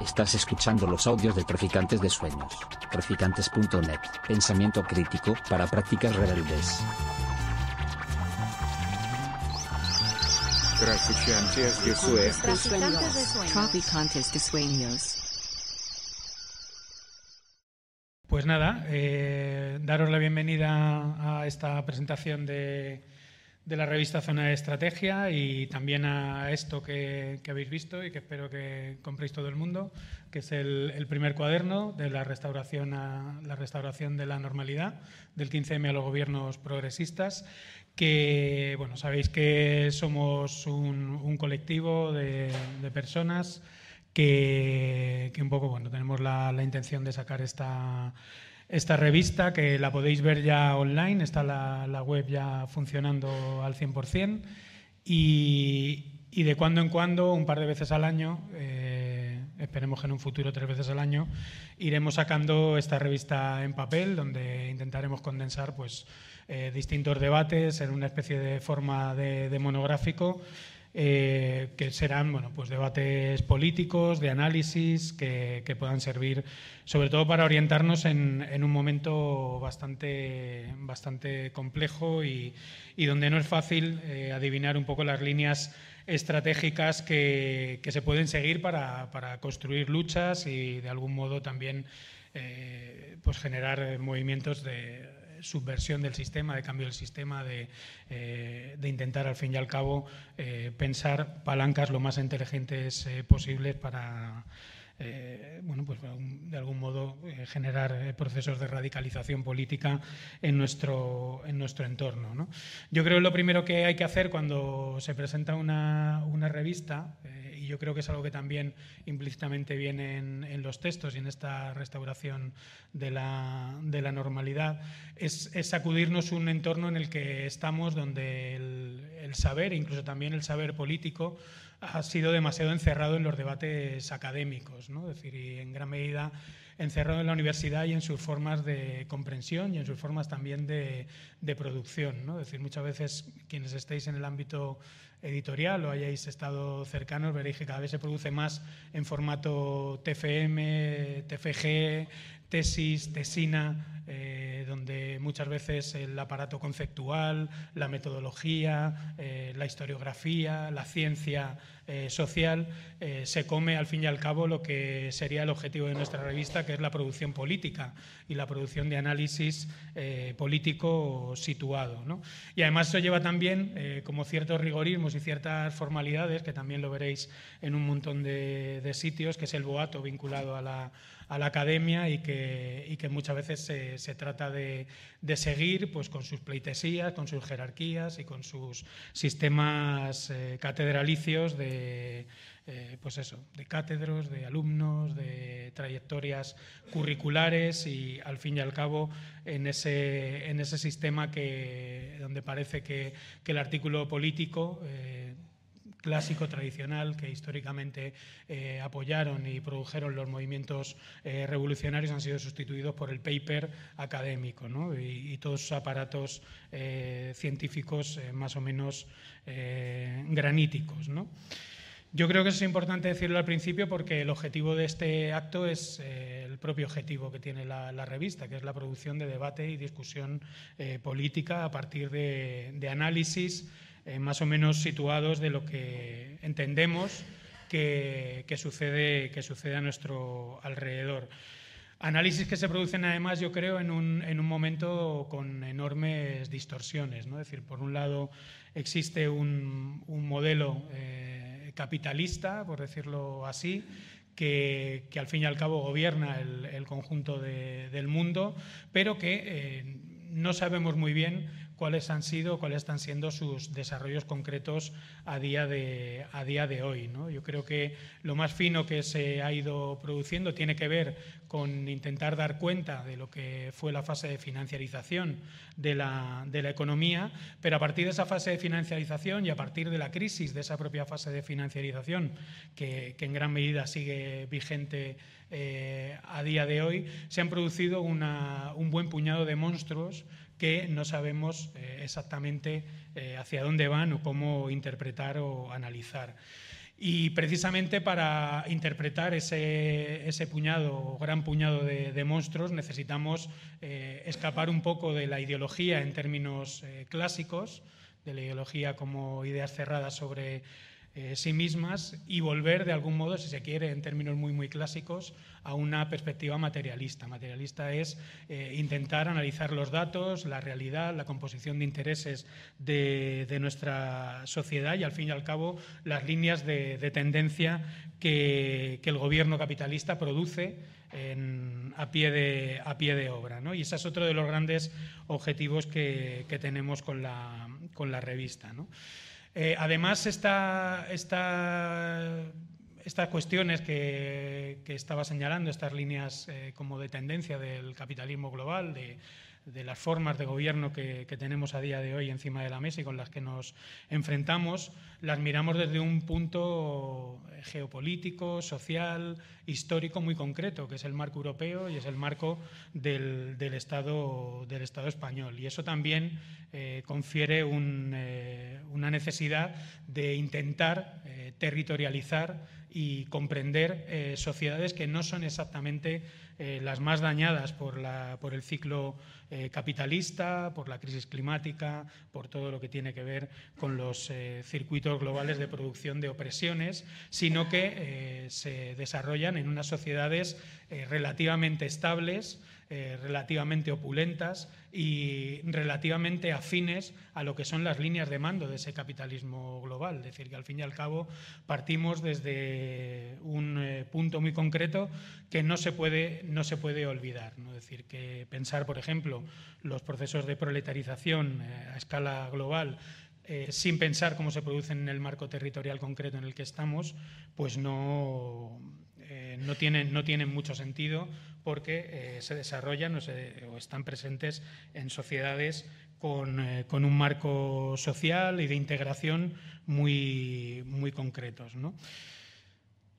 Estás escuchando los audios de Traficantes de Sueños. Traficantes.net. Pensamiento crítico para prácticas rebeldes. Traficantes de Sueños. Traficantes de sueños. Pues nada, eh, daros la bienvenida a esta presentación de, de la revista Zona de Estrategia y también a esto que, que habéis visto y que espero que compréis todo el mundo, que es el, el primer cuaderno de la restauración, a, la restauración de la normalidad del 15M a los gobiernos progresistas, que bueno, sabéis que somos un, un colectivo de, de personas que, que, un poco bueno, tenemos la, la intención de sacar esta, esta revista, que la podéis ver ya online, está la, la web ya funcionando al 100%, y, y, de cuando en cuando, un par de veces al año, eh, esperemos que en un futuro tres veces al año, iremos sacando esta revista en papel, donde intentaremos condensar pues, eh, distintos debates en una especie de forma de, de monográfico eh, que serán bueno, pues debates políticos, de análisis, que, que puedan servir sobre todo para orientarnos en, en un momento bastante, bastante complejo y, y, donde no es fácil eh, adivinar un poco las líneas estratégicas que, que se pueden seguir para, para, construir luchas y de algún modo también eh, pues generar movimientos de subversión del sistema, de cambio del sistema, de, eh, de intentar al fin y al cabo eh, pensar palancas lo más inteligentes eh, posibles para, eh, bueno, pues de algún modo eh, generar eh, procesos de radicalización política en nuestro, en nuestro entorno. ¿no? Yo creo que lo primero que hay que hacer cuando se presenta una, una revista, y yo creo que es algo que también implícitamente viene en, en los textos y en esta restauración de la, de la normalidad, es, es, sacudirnos un entorno en el que estamos donde el, saber, incluso también el saber político, ha sido demasiado encerrado en los debates académicos, ¿no? es decir, y en gran medida encerrado en la universidad y en sus formas de comprensión y en sus formas también de, de producción. ¿no? Es decir, muchas veces quienes estéis en el ámbito editorial o hayáis estado cercanos, veréis que cada vez se produce más en formato TFM, TFG, tesis, tesina, eh, donde muchas veces el aparato conceptual, la metodología, eh, la historiografía, la ciencia eh, social, eh, se come al fin y al cabo lo que sería el objetivo de nuestra revista, que es la producción política y la producción de análisis político situado. ¿no? Y además eso lleva también como ciertos rigorismos y ciertas formalidades, que también lo veréis en un montón de sitios, que es el boato vinculado a la, a la academia y que, y que muchas veces se, se trata de, de, seguir pues, con sus pleitesías, con sus jerarquías y con sus sistemas eh, catedralicios de, eh, pues eso, de cátedros, de alumnos, de trayectorias curriculares y al fin y al cabo en ese, en ese sistema que, donde parece que, que el artículo político eh, clásico, tradicional, que históricamente eh, apoyaron y produjeron los movimientos eh, revolucionarios han sido sustituidos por el paper académico ¿no? y, todos sus aparatos eh, científicos más o menos graníticos. Yo creo que eso es importante decirlo al principio porque el objetivo de este acto es el propio objetivo que tiene la, revista, que es la producción de debate y discusión política a partir de análisis eh, más o menos situados de lo que entendemos que, sucede, que sucede a nuestro alrededor. Análisis que se producen además, yo creo, en un, en un momento con enormes distorsiones. ¿no? Es decir, por un lado existe un, un modelo eh, capitalista, por decirlo así, que, que, al fin y al cabo gobierna el, el conjunto de, del mundo, pero que eh, no sabemos muy bien cuáles han sido, cuáles están siendo sus desarrollos concretos a día de, a día de hoy. ¿no? Yo creo que lo más fino que se ha ido produciendo tiene que ver con intentar dar cuenta de lo que fue la fase de financiarización de la, de la economía, pero a partir de esa fase de financiarización y a partir de la crisis de esa propia fase de financiarización, que, que en gran medida sigue vigente eh, a día de hoy, se han producido una, un buen puñado de monstruos que no sabemos eh, exactamente eh, hacia dónde van o cómo interpretar o analizar. Y precisamente para interpretar ese, ese puñado o gran puñado de, monstruos necesitamos eh, escapar un poco de la ideología en términos clásicos, de la ideología como ideas cerradas sobre eh, sí mismas y volver de algún modo, si se quiere, en términos muy, muy clásicos, a una perspectiva materialista. Materialista es eh, intentar analizar los datos, la realidad, la composición de intereses de, nuestra sociedad y, al fin y al cabo, las líneas de, tendencia que, el gobierno capitalista produce a, pie de, obra. Y ese es otro de los grandes objetivos que, tenemos con la, revista. Eh, además, esta, estas cuestiones que, estaba señalando, estas líneas eh, como de tendencia del capitalismo global, de, de las formas de gobierno que, tenemos a día de hoy encima de la mesa y con las que nos enfrentamos, las miramos desde un punto geopolítico, social, histórico muy concreto, que es el marco europeo y es el marco del, Estado, del Estado español. Y eso también eh, confiere eh, una necesidad de intentar eh, territorializar y comprender sociedades que no son exactamente las más dañadas por, el ciclo eh, capitalista, por la crisis climática, por todo lo que tiene que ver con los eh, circuitos globales de producción de opresiones, sino que eh, se desarrollan en unas sociedades relativamente estables, relativamente opulentas y relativamente afines a lo que son las líneas de mando de ese capitalismo global. Es decir, que al fin y al cabo partimos desde un punto muy concreto que no se puede, no se puede olvidar. ¿no? Es decir, que pensar, por ejemplo, los procesos de proletarización eh, a escala global eh, sin pensar cómo se producen en el marco territorial concreto en el que estamos, pues no, eh, no, tienen, no tienen mucho sentido porque se desarrollan o, están presentes en sociedades con, con, un marco social y de integración muy, muy concretos. ¿no?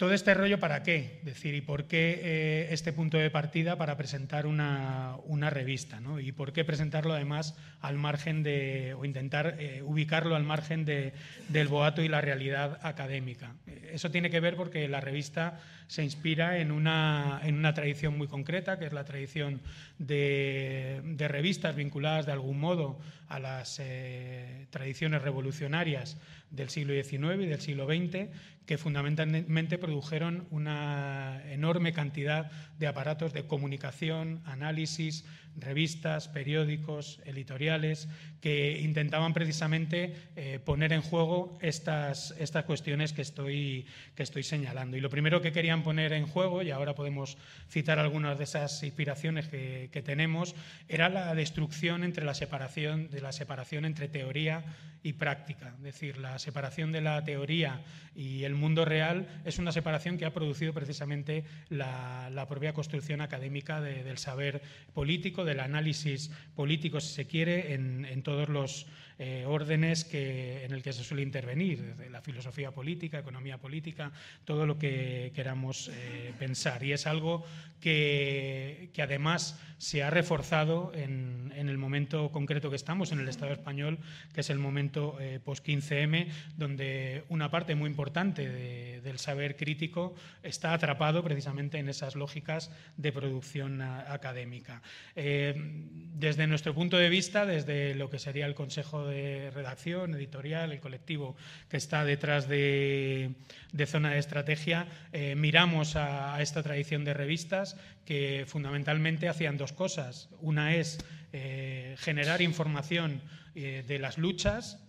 Todo este rollo para qué, decir, y por qué eh, este punto de partida para presentar una, revista, ¿no? y por qué presentarlo además al margen de, o intentar eh, ubicarlo al margen de, del boato y la realidad académica. Eso tiene que ver porque la revista se inspira en una, en una tradición muy concreta, que es la tradición de, revistas vinculadas de algún modo a las eh, tradiciones revolucionarias del siglo XIX y del siglo XX, que fundamentalmente produjeron una enorme cantidad de aparatos de comunicación, análisis, revistas, periódicos, editoriales, que intentaban precisamente eh, poner en juego estas, estas cuestiones que estoy, que estoy señalando. Y lo primero que querían poner en juego, y ahora podemos citar algunas de esas inspiraciones que, que tenemos, era la destrucción entre la separación, de la separación entre teoría y práctica. Es decir, la separación de la teoría y el mundo real es una separación que ha producido precisamente la, propia construcción académica del saber político, del análisis político, si se quiere, en, todos los eh, órdenes que, en el que se suele intervenir, desde la filosofía política, economía política, todo lo que queramos eh, pensar. Y es algo que, que además se ha reforzado en, el momento concreto que estamos, en el Estado español, que es el momento eh, post-15M, donde una parte muy importante del saber crítico está atrapado precisamente en esas lógicas de producción académica. Eh, desde nuestro punto de vista, desde lo que sería el Consejo de Redacción, editorial, el colectivo que está detrás de, Zona de Estrategia, eh, miramos a esta tradición de revistas que fundamentalmente hacían dos cosas. Una es eh, generar información eh, de las luchas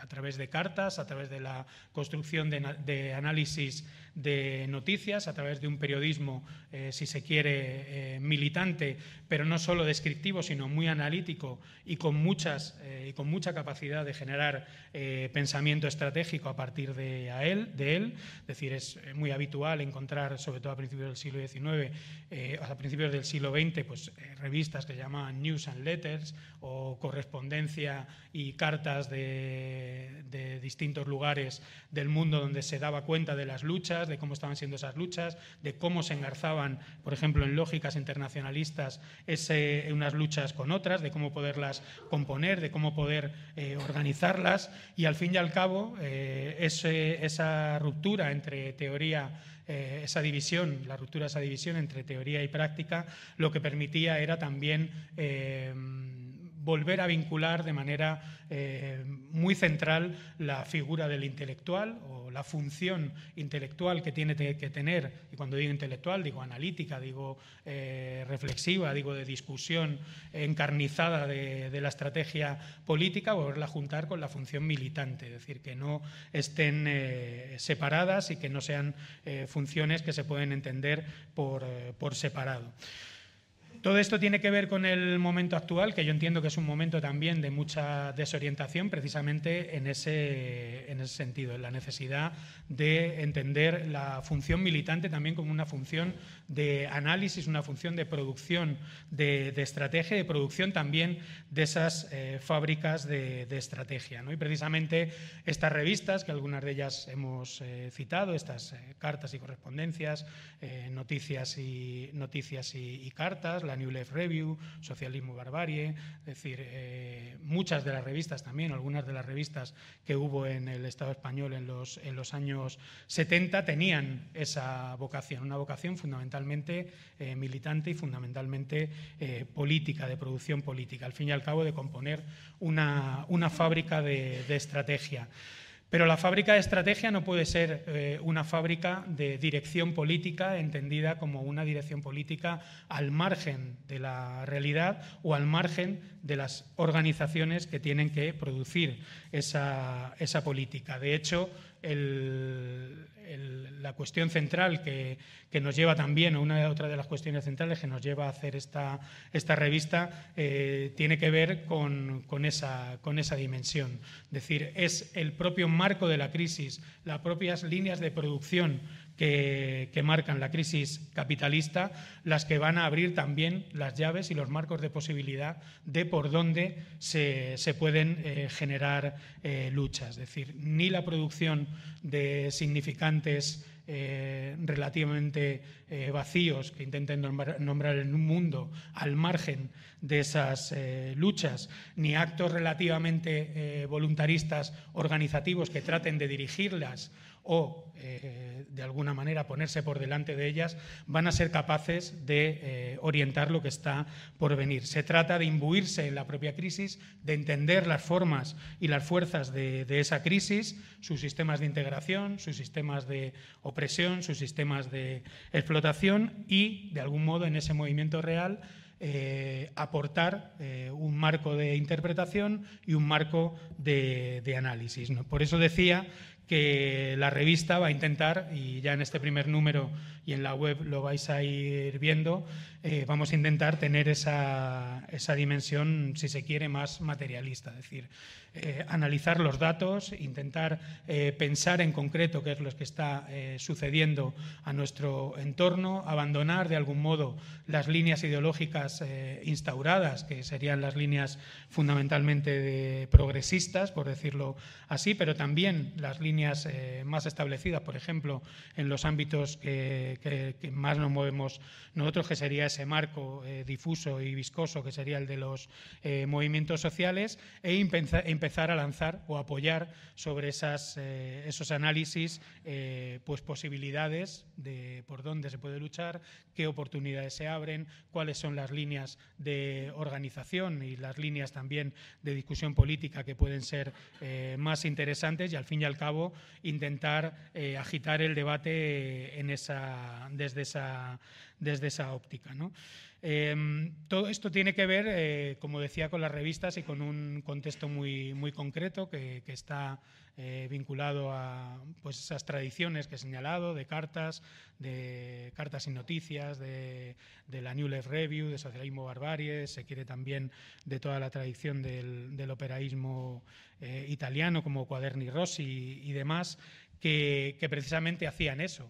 a través de cartas, a través de la construcción de análisis de noticias a través de un periodismo, eh, si se quiere, eh, militante, pero no solo descriptivo, sino muy analítico y con, muchas, eh, y con mucha capacidad de generar pensamiento estratégico a partir de, él, de él. Es decir, es muy habitual encontrar, sobre todo a principios del siglo XIX, a principios del siglo XX, pues, revistas que se llaman News and Letters o correspondencia y cartas de, de, distintos lugares del mundo donde se daba cuenta de las luchas, de cómo estaban siendo esas luchas, de cómo se engarzaban, por ejemplo, en lógicas internacionalistas unas luchas con otras, de cómo poderlas componer, de cómo poder eh, organizarlas. Y al fin y al cabo eh, esa ruptura entre teoría eh, esa división, la ruptura esa división entre teoría y práctica, lo que permitía era también volver a vincular de manera eh, muy central la figura del intelectual o la función intelectual que tiene que tener, y cuando digo intelectual digo analítica, digo eh, reflexiva, digo de discusión encarnizada de, de, la estrategia política, volverla a juntar con la función militante, es decir, que no estén eh, separadas y que no sean eh, funciones que se pueden entender por, eh, por separado. Todo esto tiene que ver con el momento actual, que yo entiendo que es un momento también de mucha desorientación, precisamente en ese, en ese sentido, en la necesidad de entender la función militante también como una función de análisis, una función de producción de, estrategia, de producción también de esas eh, fábricas de, estrategia. ¿no? Y precisamente estas revistas, que algunas de ellas hemos eh, citado, estas eh, cartas y correspondencias, noticias, y, noticias y, cartas, la New Left Review, Socialismo Barbarie, es decir, muchas de las revistas también, algunas de las revistas que hubo en el Estado español en los, en los años 70 tenían esa vocación, una vocación fundamentalmente eh, militante y fundamentalmente eh, política, de producción política, al fin y al cabo de componer una, una fábrica de, estrategia. Pero la fábrica de estrategia no puede ser eh, una fábrica de dirección política entendida como una dirección política al margen de la realidad o al margen de las organizaciones que tienen que producir esa, esa política. De hecho, el, el, la cuestión central que, que, nos lleva también, o una otra de las cuestiones centrales que nos lleva a hacer esta, esta revista, eh, tiene que ver con, con, esa, con esa dimensión. Es decir, es el propio marco de la crisis, las propias líneas de producción que, marcan la crisis capitalista, las que van a abrir también las llaves y los marcos de posibilidad de por dónde se, se pueden eh, generar eh, luchas. Es decir, ni la producción de significantes eh, relativamente eh, vacíos que intenten nombrar, nombrar, en un mundo al margen de esas eh, luchas, ni actos relativamente voluntaristas organizativos que traten de dirigirlas o eh, de alguna manera ponerse por delante de ellas, van a ser capaces de eh, orientar lo que está por venir. Se trata de imbuirse en la propia crisis, de entender las formas y las fuerzas de, de esa crisis, sus sistemas de integración, sus sistemas de opresión, sus sistemas de explotación y, de algún modo, en ese movimiento real, eh, aportar eh, un marco de interpretación y un marco de, análisis. ¿no? Por eso decía que la revista va a intentar, y ya en este primer número y en la web lo vais a ir viendo, eh, vamos a intentar tener esa, esa, dimensión, si se quiere, más materialista, decir, eh, analizar los datos, intentar eh, pensar en concreto qué es lo que está eh, sucediendo a nuestro entorno, abandonar de algún modo las líneas ideológicas instauradas, que serían las líneas fundamentalmente progresistas, por decirlo así, pero también las líneas más establecidas, por ejemplo, en los ámbitos que, que, más nos movemos nosotros, que sería ese marco difuso y viscoso, que sería el de los movimientos sociales, e empezar a lanzar o apoyar sobre esas, eh, esos análisis pues posibilidades de por dónde se puede luchar, qué oportunidades se abren, cuáles son las líneas de organización y las líneas también de discusión política que pueden ser más interesantes y, al fin y al cabo, intentar agitar el debate en esa, desde esa desde esa óptica. ¿no? Eh, todo esto tiene que ver, eh, como decía, con las revistas y con un contexto muy, muy concreto que, que está eh, vinculado a pues, esas tradiciones que he señalado, de cartas, de cartas y noticias, de, de la New Left Review, de socialismo barbarie, se quiere también de toda la tradición del, del operaísmo eh, italiano como Cuaderni Rossi y, y demás, que, que precisamente hacían eso,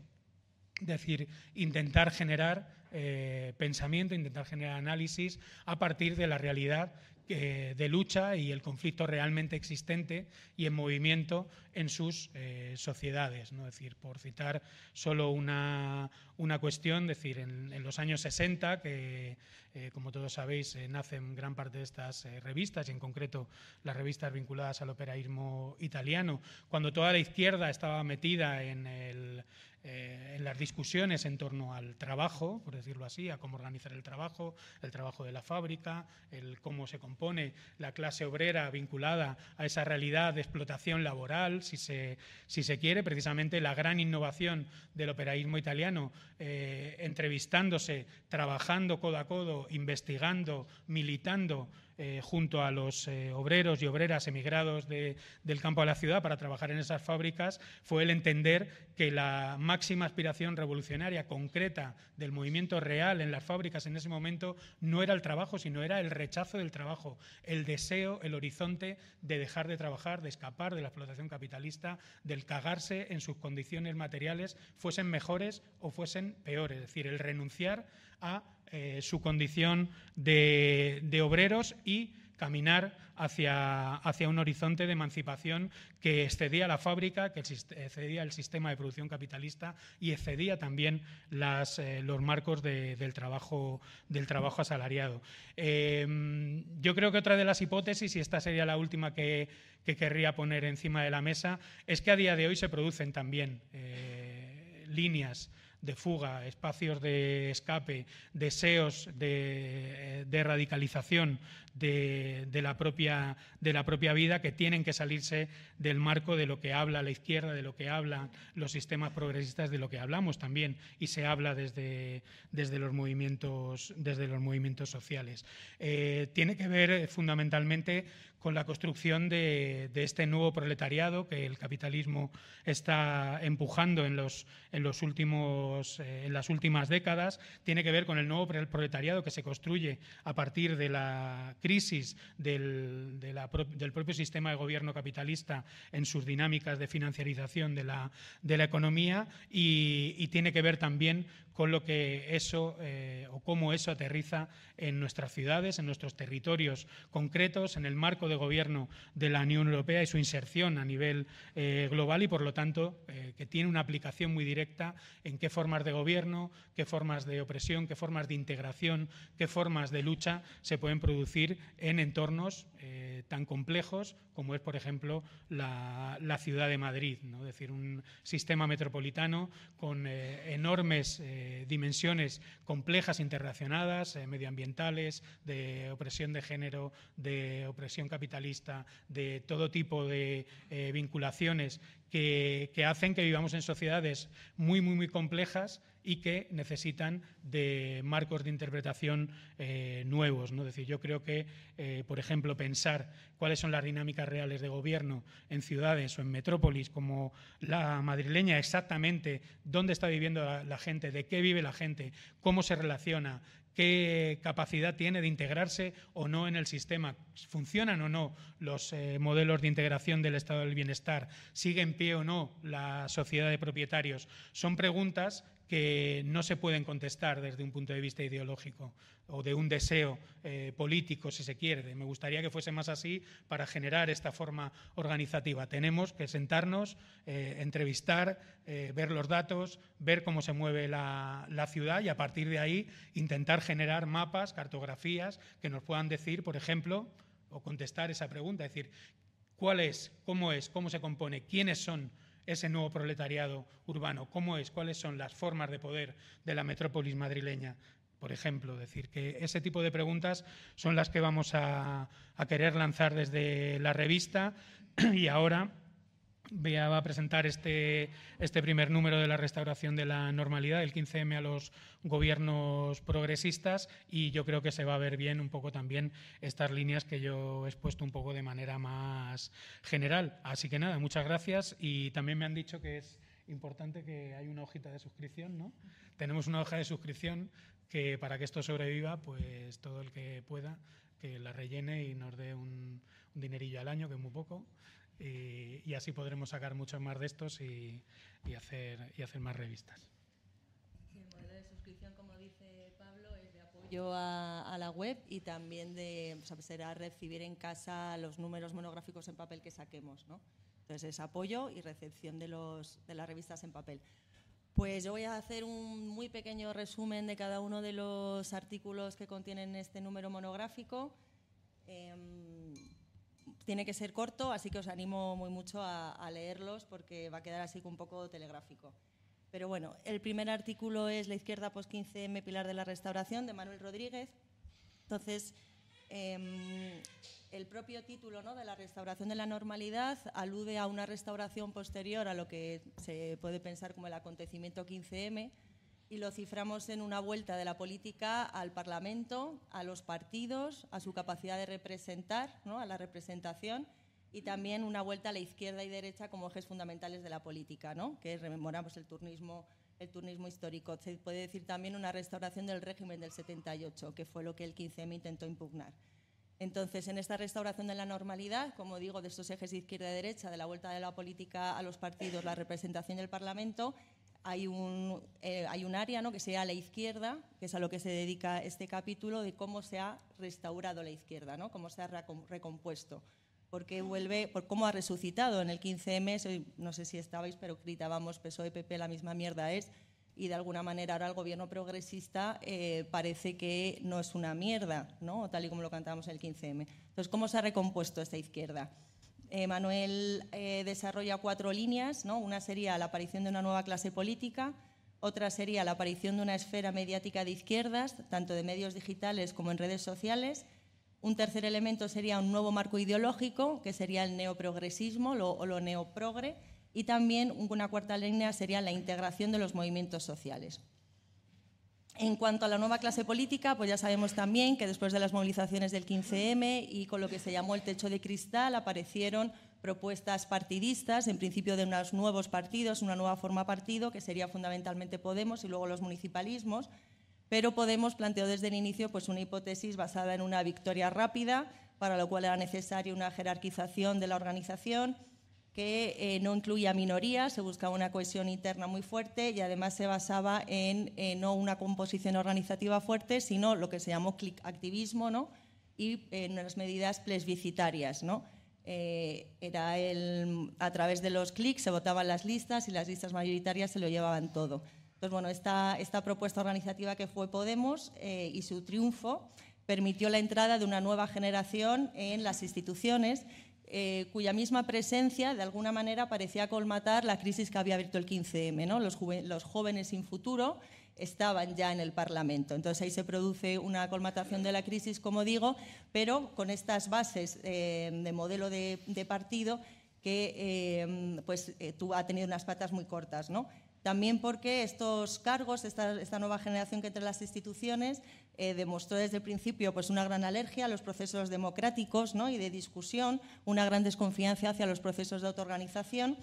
es decir, intentar generar eh, pensamiento, intentar generar análisis a partir de la realidad eh, de lucha y el conflicto realmente existente y en movimiento en sus eh, sociedades. ¿no? Es decir, por citar solo una, una cuestión, decir, en, en, los años 60, que eh, como todos sabéis, eh, nacen gran parte de estas eh, revistas y en concreto las revistas vinculadas al operaísmo italiano, cuando toda la izquierda estaba metida en el eh, en las discusiones en torno al trabajo, por decirlo así, a cómo organizar el trabajo, el trabajo de la fábrica, el cómo se compone la clase obrera vinculada a esa realidad de explotación laboral, si se, si se quiere, precisamente la gran innovación del operaísmo italiano, eh, entrevistándose, trabajando codo a codo, investigando, militando eh, junto a los eh, obreros y obreras emigrados de, del campo a la ciudad para trabajar en esas fábricas fue el entender que la máxima aspiración revolucionaria concreta del movimiento real en las fábricas en ese momento no era el trabajo, sino era el rechazo del trabajo, el deseo, el horizonte de dejar de trabajar, de escapar de la explotación capitalista, del cagarse en sus condiciones materiales, fuesen mejores o fuesen peores, es decir, el renunciar a eh, su condición de, obreros y caminar hacia, hacia, un horizonte de emancipación que excedía la fábrica, que excedía el sistema de producción capitalista y excedía también eh, los marcos de, del, trabajo, del trabajo asalariado. Eh, yo creo que otra de las hipótesis, y esta sería la última que, que, querría poner encima de la mesa, es que a día de hoy se producen también eh, líneas de fuga, espacios de escape, deseos de, de radicalización de, la propia, de la propia vida que tienen que salirse del marco de lo que habla la izquierda, de lo que hablan los sistemas progresistas, de lo que hablamos también y se habla desde, desde, los, movimientos, desde los movimientos sociales. Eh, tiene que ver fundamentalmente con la construcción de, este nuevo proletariado que el capitalismo está empujando en, los, en, los últimos, eh, en las últimas décadas, tiene que ver con el nuevo proletariado que se construye a partir de la crisis del, de la, del propio sistema de gobierno capitalista en sus dinámicas de financiarización de la, de la economía y, y tiene que ver también con lo que eso eh, o cómo eso aterriza en nuestras ciudades, en nuestros territorios concretos, en el marco de gobierno de la Unión Europea y su inserción a nivel eh, global y, por lo tanto, eh, que tiene una aplicación muy directa en qué formas de gobierno, qué formas de opresión, qué formas de integración, qué formas de lucha se pueden producir en entornos eh, tan complejos como es, por ejemplo, la, la ciudad de Madrid, ¿no? es decir, un sistema metropolitano con enormes dimensiones complejas interrelacionadas, medioambientales, de opresión de género, de opresión capitalista, de todo tipo de vinculaciones que, hacen que vivamos en sociedades muy, muy, muy complejas y que necesitan de marcos de interpretación eh, nuevos. ¿no? Decir, yo creo que, eh, por ejemplo, pensar cuáles son las dinámicas reales de gobierno en ciudades o en metrópolis como la madrileña, exactamente dónde está viviendo la gente, de qué vive la gente, cómo se relaciona, qué capacidad tiene de integrarse o no en el sistema, funcionan o no los eh, modelos de integración del estado del bienestar, sigue en pie o no la sociedad de propietarios. Son preguntas que no se pueden contestar desde un punto de vista ideológico o de un deseo eh, político, si se quiere. Me gustaría que fuese más así para generar esta forma organizativa. Tenemos que sentarnos, eh, entrevistar, eh, ver los datos, ver cómo se mueve la, la, ciudad y a partir de ahí intentar generar mapas, cartografías que nos puedan decir, por ejemplo, o contestar esa pregunta, es decir, ¿cuál es, cómo es, cómo se compone, quiénes son ese nuevo proletariado urbano, cómo es, cuáles son las formas de poder de la metrópolis madrileña, por ejemplo. decir, que ese tipo de preguntas son las que vamos a, a querer lanzar desde la revista y ahora va a presentar este, este, primer número de la restauración de la normalidad, el 15M a los gobiernos progresistas y yo creo que se va a ver bien un poco también estas líneas que yo he expuesto un poco de manera más general. Así que nada, muchas gracias y también me han dicho que es importante que hay una hojita de suscripción, ¿no? Tenemos una hoja de suscripción que para que esto sobreviva, pues todo el que pueda que la rellene y nos dé un, un dinerillo al año, que es muy poco. Y, y, así podremos sacar muchos más de estos y, y, hacer, y hacer más revistas. Sí, el modelo de suscripción, como dice Pablo, es de apoyo a, a la web y también de, será recibir en casa los números monográficos en papel que saquemos, ¿no? Entonces es apoyo y recepción de, los, de las revistas en papel. Pues yo voy a hacer un muy pequeño resumen de cada uno de los artículos que contienen este número monográfico. Em, tiene que ser corto, así que os animo muy mucho a, leerlos porque va a quedar así un poco telegráfico. Pero bueno, el primer artículo es La izquierda post 15M, pilar de la restauración, de Manuel Rodríguez. Entonces, eh, el propio título ¿no? de la restauración de la normalidad alude a una restauración posterior a lo que se puede pensar como el acontecimiento 15M y lo ciframos en una vuelta de la política al Parlamento, a los partidos, a su capacidad de representar, ¿no? a la representación y también una vuelta a la izquierda y derecha como ejes fundamentales de la política, ¿no? que rememoramos el turnismo, el turnismo histórico. Se puede decir también una restauración del régimen del 78, que fue lo que el 15M intentó impugnar. Entonces, en esta restauración de la normalidad, como digo, de estos ejes de izquierda y derecha, de la vuelta de la política a los partidos, la representación del Parlamento, hay un, eh, hay un área ¿no? que sería la izquierda, que es a lo que se dedica este capítulo, de cómo se ha restaurado la izquierda, ¿no? cómo se ha recompuesto porque vuelve, por cómo ha resucitado en el 15M, no sé si estabais, pero gritábamos PSOE, PP, la misma mierda es, y de alguna manera ahora el gobierno progresista eh, parece que no es una mierda, ¿no? tal y como lo cantábamos en el 15M. Entonces, ¿cómo se ha recompuesto esta izquierda? Eh, Manuel eh, desarrolla cuatro líneas, ¿no? una sería la aparición de una nueva clase política, otra sería la aparición de una esfera mediática de izquierdas, tanto de medios digitales como en redes sociales, un tercer elemento sería un nuevo marco ideológico, que sería el neoprogresismo o lo neoprogre, y también una cuarta línea sería la integración de los movimientos sociales. En cuanto a la nueva clase política, pues ya sabemos también que después de las movilizaciones del 15M y con lo que se llamó el techo de cristal aparecieron propuestas partidistas, en principio de unos nuevos partidos, una nueva forma partido, que sería fundamentalmente Podemos y luego los municipalismos, pero Podemos planteó desde el inicio pues, una hipótesis basada en una victoria rápida, para lo cual era necesaria una jerarquización de la organización que eh, no incluía minorías, se buscaba una cohesión interna muy fuerte y además se basaba en eh, no una composición organizativa fuerte, sino lo que se llamó click activismo ¿no? y en unas medidas plebiscitarias. ¿no? Eh, era el, a través de los clics se votaban las listas y las listas mayoritarias se lo llevaban todo. Entonces, bueno, esta, esta propuesta organizativa que fue Podemos eh, y su triunfo permitió la entrada de una nueva generación en las instituciones, eh, cuya misma presencia, de alguna manera, parecía colmatar la crisis que había abierto el 15M. ¿no? Los, jóvenes sin futuro estaban ya en el Parlamento. Entonces ahí se produce una colmatación de la crisis, como digo, pero con estas bases eh, de modelo de, partido que pues, ha tenido unas patas muy cortas. ¿no? También porque estos cargos, esta, nueva generación que entre las instituciones, eh, demostró desde el principio pues, una gran alergia a los procesos democráticos ¿no? y de discusión, una gran desconfianza hacia los procesos de autoorganización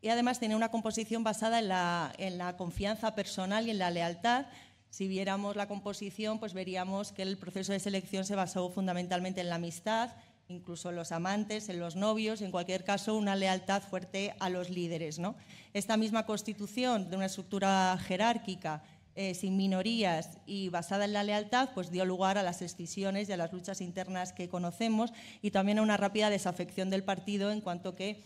y además tenía una composición basada en la, en la confianza personal y en la lealtad. Si viéramos la composición, pues veríamos que el proceso de selección se basó fundamentalmente en la amistad, incluso en los amantes, en los novios, en cualquier caso una lealtad fuerte a los líderes. ¿no? Esta misma constitución de una estructura jerárquica, eh, sin minorías y basada en la lealtad, pues dio lugar a las escisiones y a las luchas internas que conocemos y también a una rápida desafección del partido en cuanto que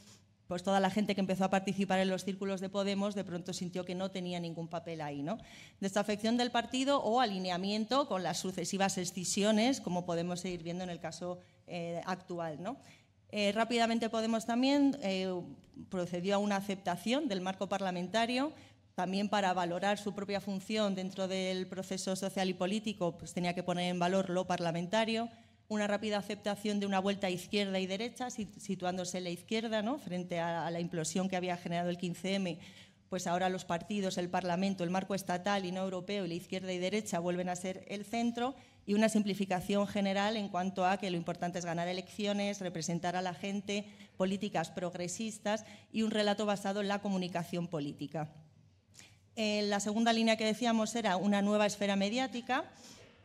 pues toda la gente que empezó a participar en los círculos de Podemos de pronto sintió que no tenía ningún papel ahí. ¿no? Desafección del partido o alineamiento con las sucesivas escisiones, como podemos seguir viendo en el caso eh, actual. ¿no? Eh, rápidamente Podemos también eh, procedió a una aceptación del marco parlamentario, también para valorar su propia función dentro del proceso social y político, pues tenía que poner en valor lo parlamentario una rápida aceptación de una vuelta izquierda y derecha, situándose la izquierda, ¿no? frente a la implosión que había generado el 15M, pues ahora los partidos, el Parlamento, el marco estatal y no europeo y la izquierda y derecha vuelven a ser el centro y una simplificación general en cuanto a que lo importante es ganar elecciones, representar a la gente, políticas progresistas y un relato basado en la comunicación política. Eh, la segunda línea que decíamos era una nueva esfera mediática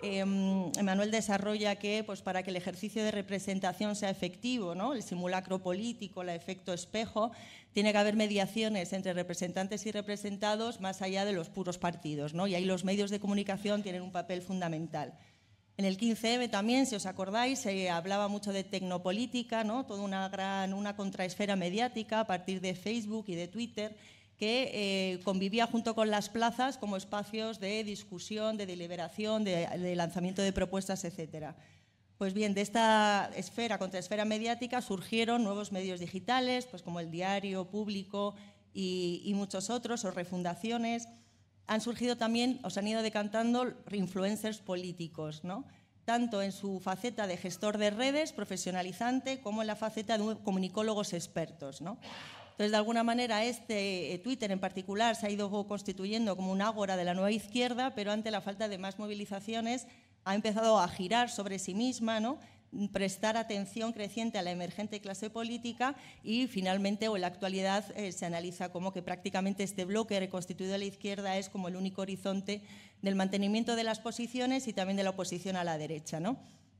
em, Emanuel desarrolla que pues, para que el ejercicio de representación sea efectivo, ¿no? el simulacro político, el efecto espejo, tiene que haber mediaciones entre representantes y representados más allá de los puros partidos. ¿no? Y ahí los medios de comunicación tienen un papel fundamental. En el 15M también, si os acordáis, se hablaba mucho de tecnopolítica, ¿no? toda una gran una contraesfera mediática a partir de Facebook y de Twitter que eh, convivía junto con las plazas como espacios de discusión, de deliberación, de, lanzamiento de propuestas, etc. Pues bien, de esta esfera, contraesfera mediática, surgieron nuevos medios digitales, pues como el diario público y, y muchos otros, o refundaciones. Han surgido también, os han ido decantando influencers políticos, ¿no? tanto en su faceta de gestor de redes, profesionalizante, como en la faceta de comunicólogos expertos. ¿no? Entonces, de alguna manera, este eh, Twitter en particular se ha ido constituyendo como un ágora de la nueva izquierda, pero ante la falta de más movilizaciones ha empezado a girar sobre sí misma, ¿no? Prestar atención creciente a la emergente clase política y finalmente o en la actualidad eh, se analiza como que prácticamente este bloque reconstituido a la izquierda es como el único horizonte del mantenimiento de las posiciones y también de la oposición a la derecha. ¿no?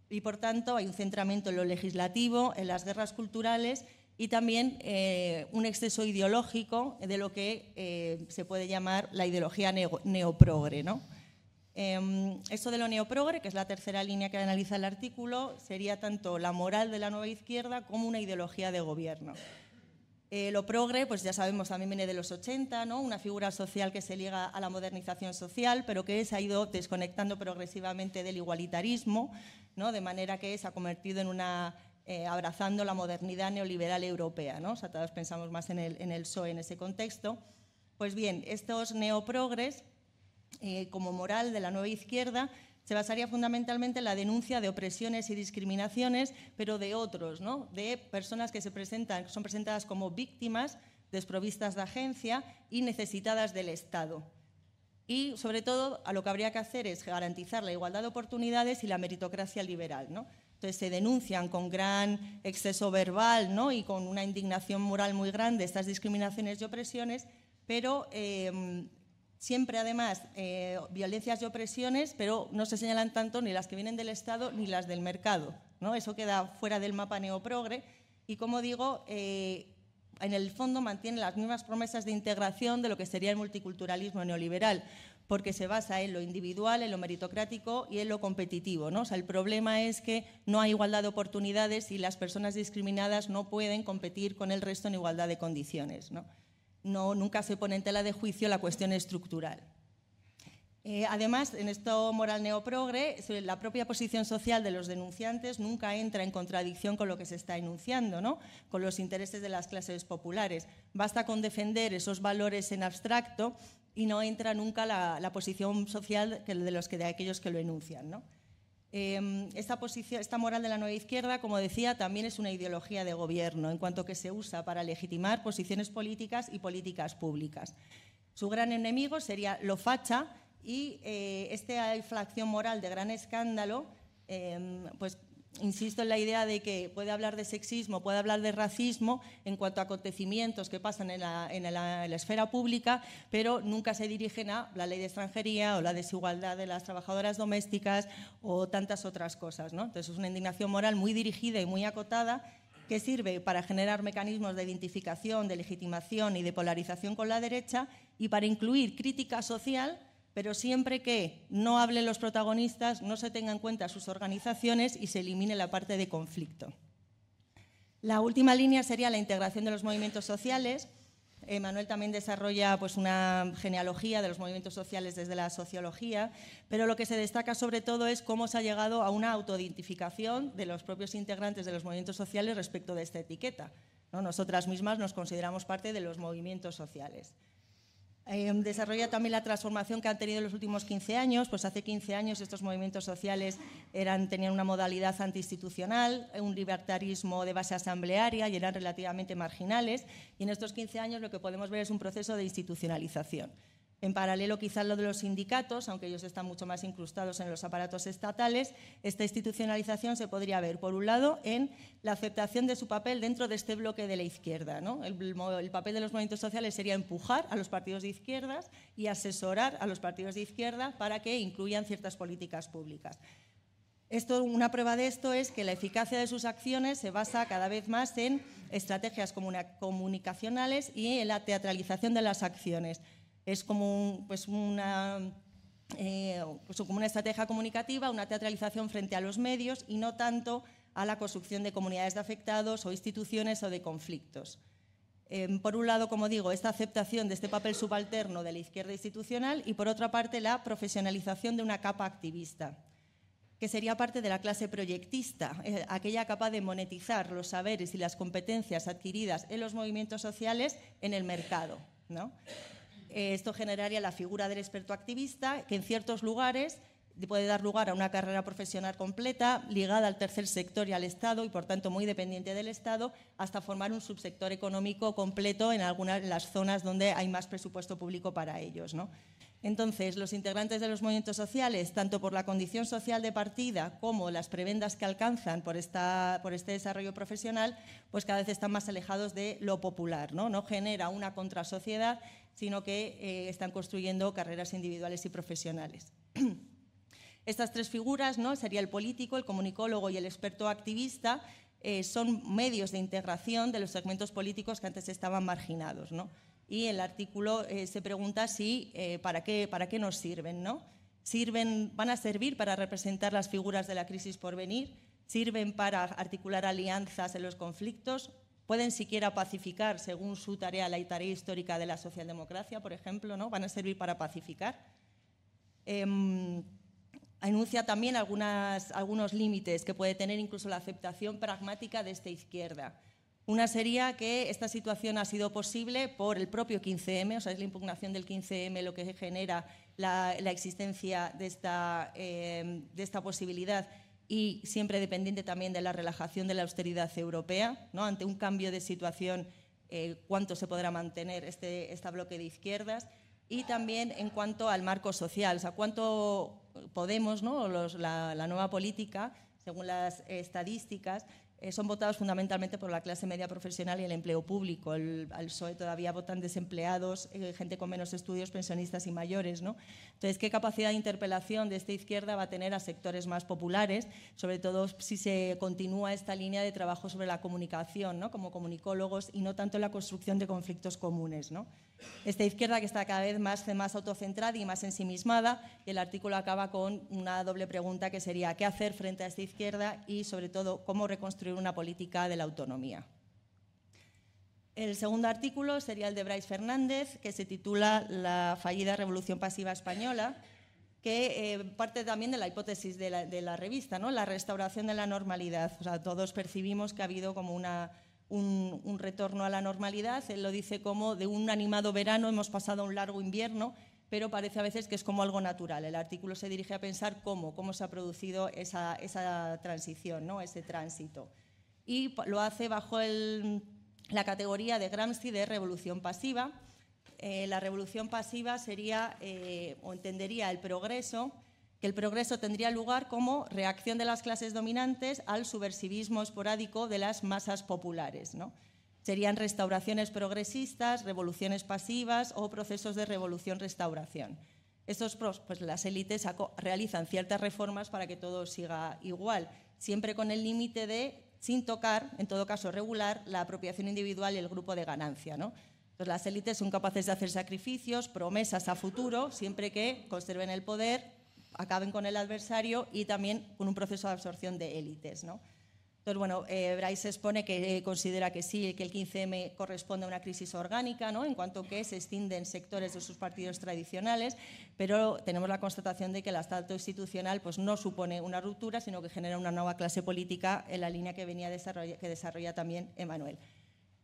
Y por tanto hay un centramiento en lo legislativo, en las guerras culturales y también eh, un exceso ideológico de lo que eh, se puede llamar la ideología neoprogre. ¿no? Em, esto de lo neoprogre, que es la tercera línea que analiza el artículo, sería tanto la moral de la nueva izquierda como una ideología de gobierno. Eh, lo progre, pues ya sabemos, también viene de los 80, ¿no? una figura social que se liga a la modernización social, pero que se ha ido desconectando progresivamente del igualitarismo, ¿no? de manera que se ha convertido en una eh, abrazando la modernidad neoliberal europea. ¿no? O sea, todos pensamos más en el, en en ese contexto. Pues bien, estos neoprogres, eh, como moral de la nueva izquierda, se basaría fundamentalmente en la denuncia de opresiones y discriminaciones, pero de otros, ¿no? de personas que se presentan, son presentadas como víctimas desprovistas de agencia y necesitadas del Estado. Y, sobre todo, a lo que habría que hacer es garantizar la igualdad de oportunidades y la meritocracia liberal. ¿no? Entonces se denuncian con gran exceso verbal ¿no? y con una indignación moral muy grande estas discriminaciones y opresiones, pero em, siempre además eh, violencias y opresiones, pero no se señalan tanto ni las que vienen del Estado ni las del mercado. ¿no? Eso queda fuera del mapa neoprogre y, como digo, eh, en el fondo mantiene las mismas promesas de integración de lo que sería el multiculturalismo neoliberal, porque se basa en lo individual, en lo meritocrático y en lo competitivo. ¿no? el problema es que no hay igualdad de oportunidades y las personas discriminadas no pueden competir con el resto en igualdad de condiciones. ¿no? Nunca se pone en tela de juicio la cuestión estructural. Eh, además, en esto moral neoprogre, la propia posición social de los denunciantes nunca entra en contradicción con lo que se está enunciando, ¿no? con los intereses de las clases populares. Basta con defender esos valores en abstracto y no entra nunca la, posición social de, los que, de aquellos que lo enuncian. Em, esta, posición, esta moral de la nueva izquierda, como decía, también es una ideología de gobierno, en cuanto que se usa para legitimar posiciones políticas y políticas públicas. Su gran enemigo sería lo facha y eh, esta inflación moral de gran escándalo em, pues insisto en la idea de que puede hablar de sexismo, puede hablar de racismo en cuanto a acontecimientos que pasan en la, esfera pública, pero nunca se dirigen a la ley de extranjería o la desigualdad de las trabajadoras domésticas o tantas otras cosas. Entonces es una indignación moral muy dirigida y muy acotada que sirve para generar mecanismos de identificación, de legitimación y de polarización con la derecha y para incluir crítica social pero siempre que no hablen los protagonistas, no se tengan en cuenta sus organizaciones y se elimine la parte de conflicto. La última línea sería la integración de los movimientos sociales. Manuel también desarrolla pues, una genealogía de los movimientos sociales desde la sociología, pero lo que se destaca sobre todo es cómo se ha llegado a una autoidentificación de los propios integrantes de los movimientos sociales respecto de esta etiqueta. Nosotras mismas nos consideramos parte de los movimientos sociales. Em, desarrolla también la transformación que han tenido en los últimos 15 años. Pues hace 15 años estos movimientos sociales tenían una modalidad antiinstitucional, un libertarismo de base asamblearia y eran relativamente marginales. Y en estos 15 años lo que podemos ver es un proceso de institucionalización. En paralelo, quizás lo de los sindicatos, aunque ellos están mucho más incrustados en los aparatos estatales, esta institucionalización se podría ver, por un lado, en la aceptación de su papel dentro de este bloque de la izquierda. El, papel de los movimientos sociales sería empujar a los partidos de izquierdas y asesorar a los partidos de izquierda para que incluyan ciertas políticas públicas. Esto, una prueba de esto es que la eficacia de sus acciones se basa cada vez más en estrategias comunicacionales y en la teatralización de las acciones es como, pues una, eh, pues como una estrategia comunicativa, una teatralización frente a los medios y no tanto a la construcción de comunidades de afectados o instituciones o de conflictos. Em, por un lado, como digo, esta aceptación de este papel subalterno de la izquierda institucional y por otra parte la profesionalización de una capa activista, que sería parte de la clase proyectista, eh, aquella capaz de monetizar los saberes y las competencias adquiridas en los movimientos sociales en el mercado. ¿no? Eh, esto generaría la figura del experto activista, que en ciertos lugares puede dar lugar a una carrera profesional completa, ligada al tercer sector y al Estado, y por tanto muy dependiente del Estado, hasta formar un subsector económico completo en algunas de las zonas donde hay más presupuesto público para ellos. Entonces, los integrantes de los movimientos sociales, tanto por la condición social de partida como las prebendas que alcanzan por, este desarrollo profesional, pues cada vez están más alejados de lo popular. No, no genera una contrasociedad, sino que eh, están construyendo carreras individuales y profesionales. Estas tres figuras, ¿no? sería el político, el comunicólogo y el experto activista, eh, son medios de integración de los segmentos políticos que antes estaban marginados. ¿no? y el artículo eh, se pregunta si para, qué, para qué nos sirven. ¿no? ¿Sirven, ¿Van a servir para representar las figuras de la crisis por venir? ¿Sirven para articular alianzas en los conflictos? ¿Pueden siquiera pacificar, según su tarea, la tarea histórica de la socialdemocracia, por ejemplo? ¿no? ¿Van a servir para pacificar? Eh, enuncia también algunos límites que puede tener incluso la aceptación pragmática de esta izquierda. Una sería que esta situación ha sido posible por el propio 15M, o sea, es la impugnación del 15M lo que genera la, existencia de esta, eh, de esta, posibilidad y siempre dependiente también de la relajación de la austeridad europea. ¿no? Ante un cambio de situación, eh, cuánto se podrá mantener este, este, bloque de izquierdas. Y también en cuanto al marco social, o sea, cuánto Podemos, ¿no? la, la nueva política, según las estadísticas, eh, son votados fundamentalmente por la clase media profesional y el empleo público. El, al PSOE todavía votan desempleados, eh, gente con menos estudios, pensionistas y mayores. ¿no? Entonces, ¿qué capacidad de interpelación de esta izquierda va a tener a sectores más populares, sobre todo si se continúa esta línea de trabajo sobre la comunicación, ¿no? como comunicólogos, y no tanto en la construcción de conflictos comunes? ¿no? Esta izquierda que está cada vez más, más autocentrada y más ensimismada, y el artículo acaba con una doble pregunta que sería ¿qué hacer frente a esta izquierda y, sobre todo, cómo reconstruir una política de la autonomía. El segundo artículo sería el de Bryce Fernández, que se titula La fallida revolución pasiva española, que eh, parte también de la hipótesis de la, revista, ¿no? la restauración de la normalidad. Todos percibimos que ha habido como una, un, un, retorno a la normalidad. Él lo dice como de un animado verano hemos pasado a un largo invierno, pero parece a veces que es como algo natural. El artículo se dirige a pensar cómo, cómo se ha producido esa, esa transición, ¿no? ese tránsito y lo hace bajo la categoría de Gramsci de revolución pasiva. Eh, la revolución pasiva sería eh, o entendería el progreso, que el progreso tendría lugar como reacción de las clases dominantes al subversivismo esporádico de las masas populares. ¿no? Serían restauraciones progresistas, revoluciones pasivas o procesos de revolución-restauración. Estos, pues, las élites realizan ciertas reformas para que todo siga igual, siempre con el límite de sin tocar, en todo caso regular, la apropiación individual y el grupo de ganancia. ¿no? Entonces, las élites son capaces de hacer sacrificios, promesas a futuro, siempre que conserven el poder, acaben con el adversario y también con un proceso de absorción de élites. ¿no? Entonces, bueno, eh, Bryce expone que eh, considera que sí, que el 15M corresponde a una crisis orgánica, ¿no? en cuanto que se extienden sectores de sus partidos tradicionales, pero tenemos la constatación de que el Estado institucional pues, no supone una ruptura, sino que genera una nueva clase política en la línea que venía que desarrolla también Emanuel.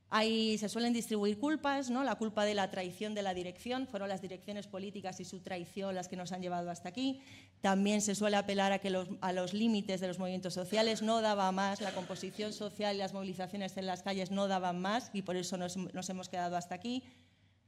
Ahí se suelen distribuir culpas, ¿no? La culpa de la traición de la dirección, fueron las direcciones políticas y su traición las que nos han llevado hasta aquí. También se suele apelar a que los, a los límites de los movimientos sociales no daba más, la composición social y las movilizaciones en las calles no daban más y por eso nos, hemos quedado hasta aquí.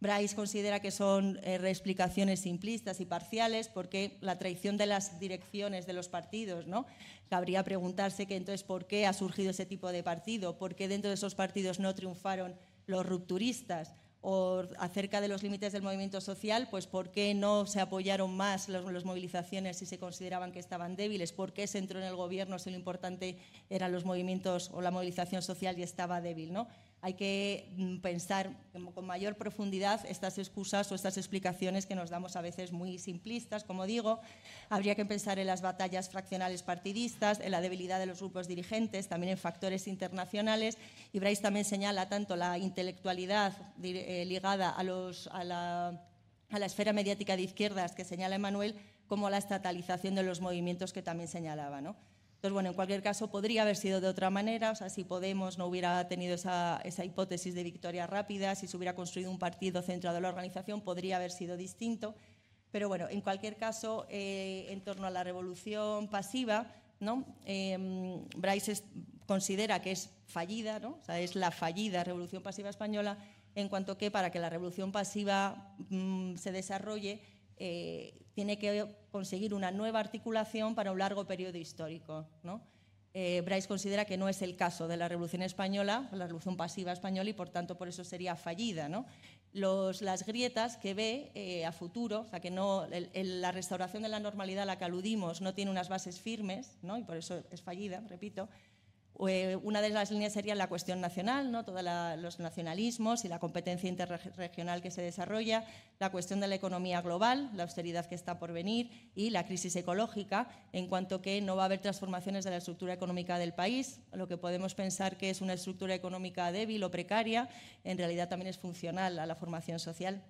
Bryce considera que son eh, reexplicaciones simplistas y parciales porque la traición de las direcciones de los partidos, ¿no? Cabría preguntarse que entonces por qué ha surgido ese tipo de partido, por qué dentro de esos partidos no triunfaron los rupturistas o acerca de los límites del movimiento social, pues por qué no se apoyaron más las movilizaciones si se consideraban que estaban débiles, por qué se entró en el gobierno si lo importante eran los movimientos o la movilización social y estaba débil, ¿no? Hay que mm, pensar con mayor profundidad estas excusas o estas explicaciones que nos damos a veces muy simplistas, como digo. Habría que pensar en las batallas fraccionales partidistas, en la debilidad de los grupos dirigentes, también en factores internacionales. Y Bryce también señala tanto la intelectualidad eh, ligada a, la, esfera mediática de izquierdas que señala Emanuel, como la estatalización de los movimientos que también señalaba. ¿no? Entonces, bueno, en cualquier caso podría haber sido de otra manera, o sea, si Podemos no hubiera tenido esa, hipótesis de victoria rápida, si se hubiera construido un partido centrado en la organización, podría haber sido distinto. Pero bueno, en cualquier caso, eh, en torno a la revolución pasiva, ¿no? Em, Bryce considera que es fallida, ¿no? o sea, es la fallida revolución pasiva española, en cuanto que para que la revolución pasiva mm, se desarrolle, eh, tiene que conseguir una nueva articulación para un largo periodo histórico. ¿no? Eh, Bryce considera que no es el caso de la Revolución Española, la Revolución Pasiva Española, y por tanto por eso sería fallida. ¿no? las grietas que ve eh, a futuro, o sea, que no, la restauración de la normalidad a la que aludimos no tiene unas bases firmes, ¿no? y por eso es fallida, repito, una de las líneas sería la cuestión nacional, ¿no? todos los nacionalismos y la competencia interregional que se desarrolla, la cuestión de la economía global, la austeridad que está por venir y la crisis ecológica, en cuanto que no va a haber transformaciones de la estructura económica del país. Lo que podemos pensar que es una estructura económica débil o precaria, en realidad también es funcional a la formación social.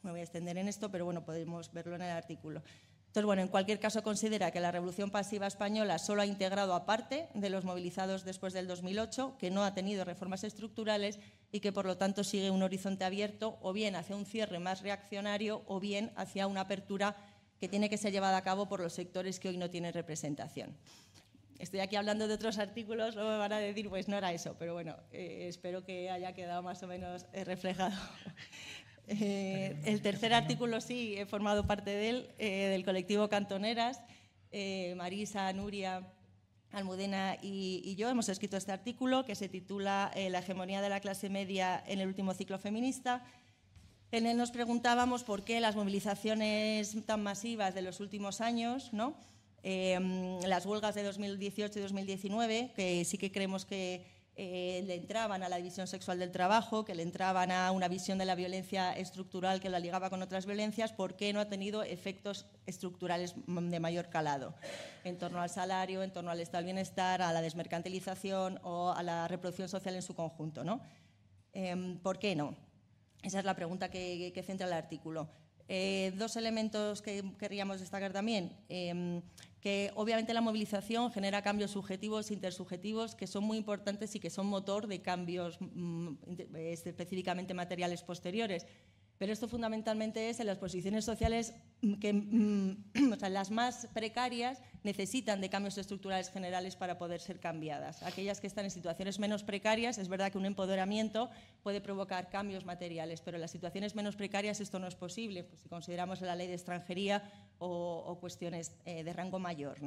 Me voy a extender en esto, pero bueno, podemos verlo en el artículo. Entonces, bueno, en cualquier caso considera que la Revolución Pasiva Española solo ha integrado a parte de los movilizados después del 2008, que no ha tenido reformas estructurales y que por lo tanto sigue un horizonte abierto o bien hacia un cierre más reaccionario o bien hacia una apertura que tiene que ser llevada a cabo por los sectores que hoy no tienen representación. Estoy aquí hablando de otros artículos, luego me van a decir, pues no era eso, pero bueno, eh, espero que haya quedado más o menos eh, reflejado eh, el tercer artículo sí, he formado parte de él, eh, del colectivo Cantoneras. Eh, Marisa, Nuria, Almudena y, yo hemos escrito este artículo que se titula La hegemonía de la clase media en el último ciclo feminista. En él nos preguntábamos por qué las movilizaciones tan masivas de los últimos años, ¿no? las huelgas de 2018 y 2019, que sí que creemos que eh, le entraban a la división sexual del trabajo, que le entraban a una visión de la violencia estructural que la ligaba con otras violencias, ¿por qué no ha tenido efectos estructurales de mayor calado? En torno al salario, en torno al estado del bienestar, a la desmercantilización o a la reproducción social en su conjunto. ¿no? Em, ¿Por qué no? Esa es la pregunta que, centra el artículo. Eh, dos elementos que querríamos destacar también. Em, que obviamente la movilización genera cambios subjetivos, intersubjetivos, que son muy importantes y que son motor de cambios mm, específicamente materiales posteriores. Pero esto fundamentalmente es en las posiciones sociales que mm, las más precarias necesitan de cambios estructurales generales para poder ser cambiadas. Aquellas que están en situaciones menos precarias, es verdad que un empoderamiento puede provocar cambios materiales, pero en las situaciones menos precarias esto no es posible, pues si consideramos la ley de extranjería o, cuestiones eh, de rango mayor.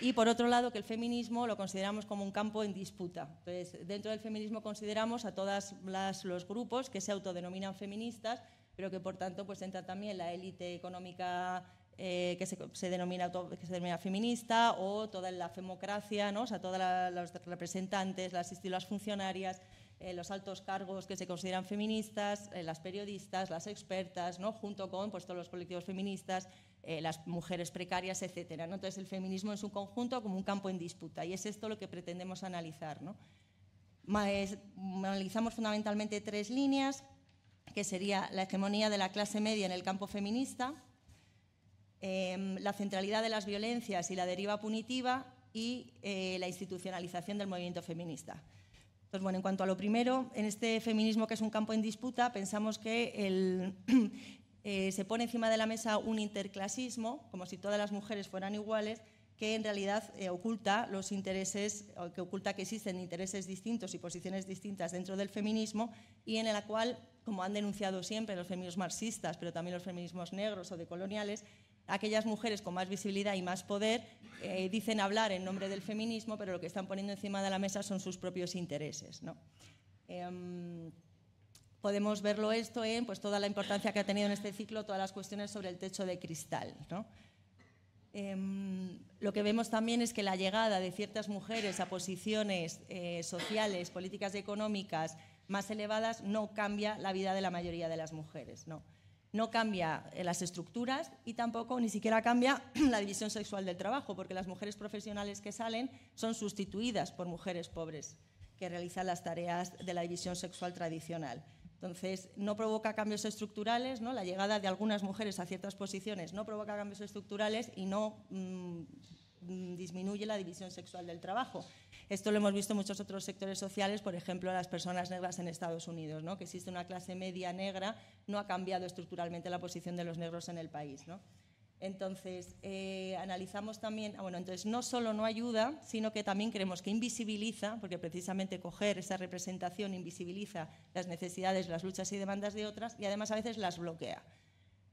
Y por otro lado, que el feminismo lo consideramos como un campo en disputa. Entonces, dentro del feminismo consideramos a todos los grupos que se autodenominan feministas, pero que por tanto pues entra también la élite económica eh, que, se, denomina, que se denomina feminista o toda la femocracia, ¿no? o sea, todos los representantes, las, las funcionarias, eh, los altos cargos que se consideran feministas, eh, las periodistas, las expertas, ¿no? junto con pues, todos los colectivos feministas, las mujeres precarias, etc. ¿no? Entonces, el feminismo en su conjunto como un campo en disputa y es esto lo que pretendemos analizar. ¿no? analizamos fundamentalmente tres líneas que sería la hegemonía de la clase media en el campo feminista, em, la centralidad de las violencias y la deriva punitiva y eh, la institucionalización del movimiento feminista. Pues bueno, en cuanto a lo primero, en este feminismo que es un campo en disputa, pensamos que eh, se pone encima de la mesa un interclasismo, como si todas las mujeres fueran iguales, que en realidad eh, oculta los intereses, que oculta que existen intereses distintos y posiciones distintas dentro del feminismo y en la cual como han denunciado siempre los feminismos marxistas, pero también los feminismos negros o decoloniales, aquellas mujeres con más visibilidad y más poder eh, dicen hablar en nombre del feminismo, pero lo que están poniendo encima de la mesa son sus propios intereses. ¿no? Em, podemos verlo esto en pues, toda la importancia que ha tenido en este ciclo todas las cuestiones sobre el techo de cristal. ¿no? Em, lo que vemos también es que la llegada de ciertas mujeres a posiciones eh, sociales, políticas y económicas más elevadas no cambia la vida de la mayoría de las mujeres. No, no cambia eh, las estructuras y tampoco ni siquiera cambia la división sexual del trabajo, porque las mujeres profesionales que salen son sustituidas por mujeres pobres que realizan las tareas de la división sexual tradicional. Entonces, no provoca cambios estructurales, ¿no? la llegada de algunas mujeres a ciertas posiciones no provoca cambios estructurales y no mm, disminuye la división sexual del trabajo. Esto lo hemos visto en muchos otros sectores sociales, por ejemplo, las personas negras en Estados Unidos, ¿no? que existe una clase media negra, no ha cambiado estructuralmente la posición de los negros en el país. ¿no? Entonces, eh, analizamos también, ah, bueno, entonces no solo no ayuda, sino que también creemos que invisibiliza, porque precisamente coger esa representación invisibiliza las necesidades, las luchas y demandas de otras y además a veces las bloquea.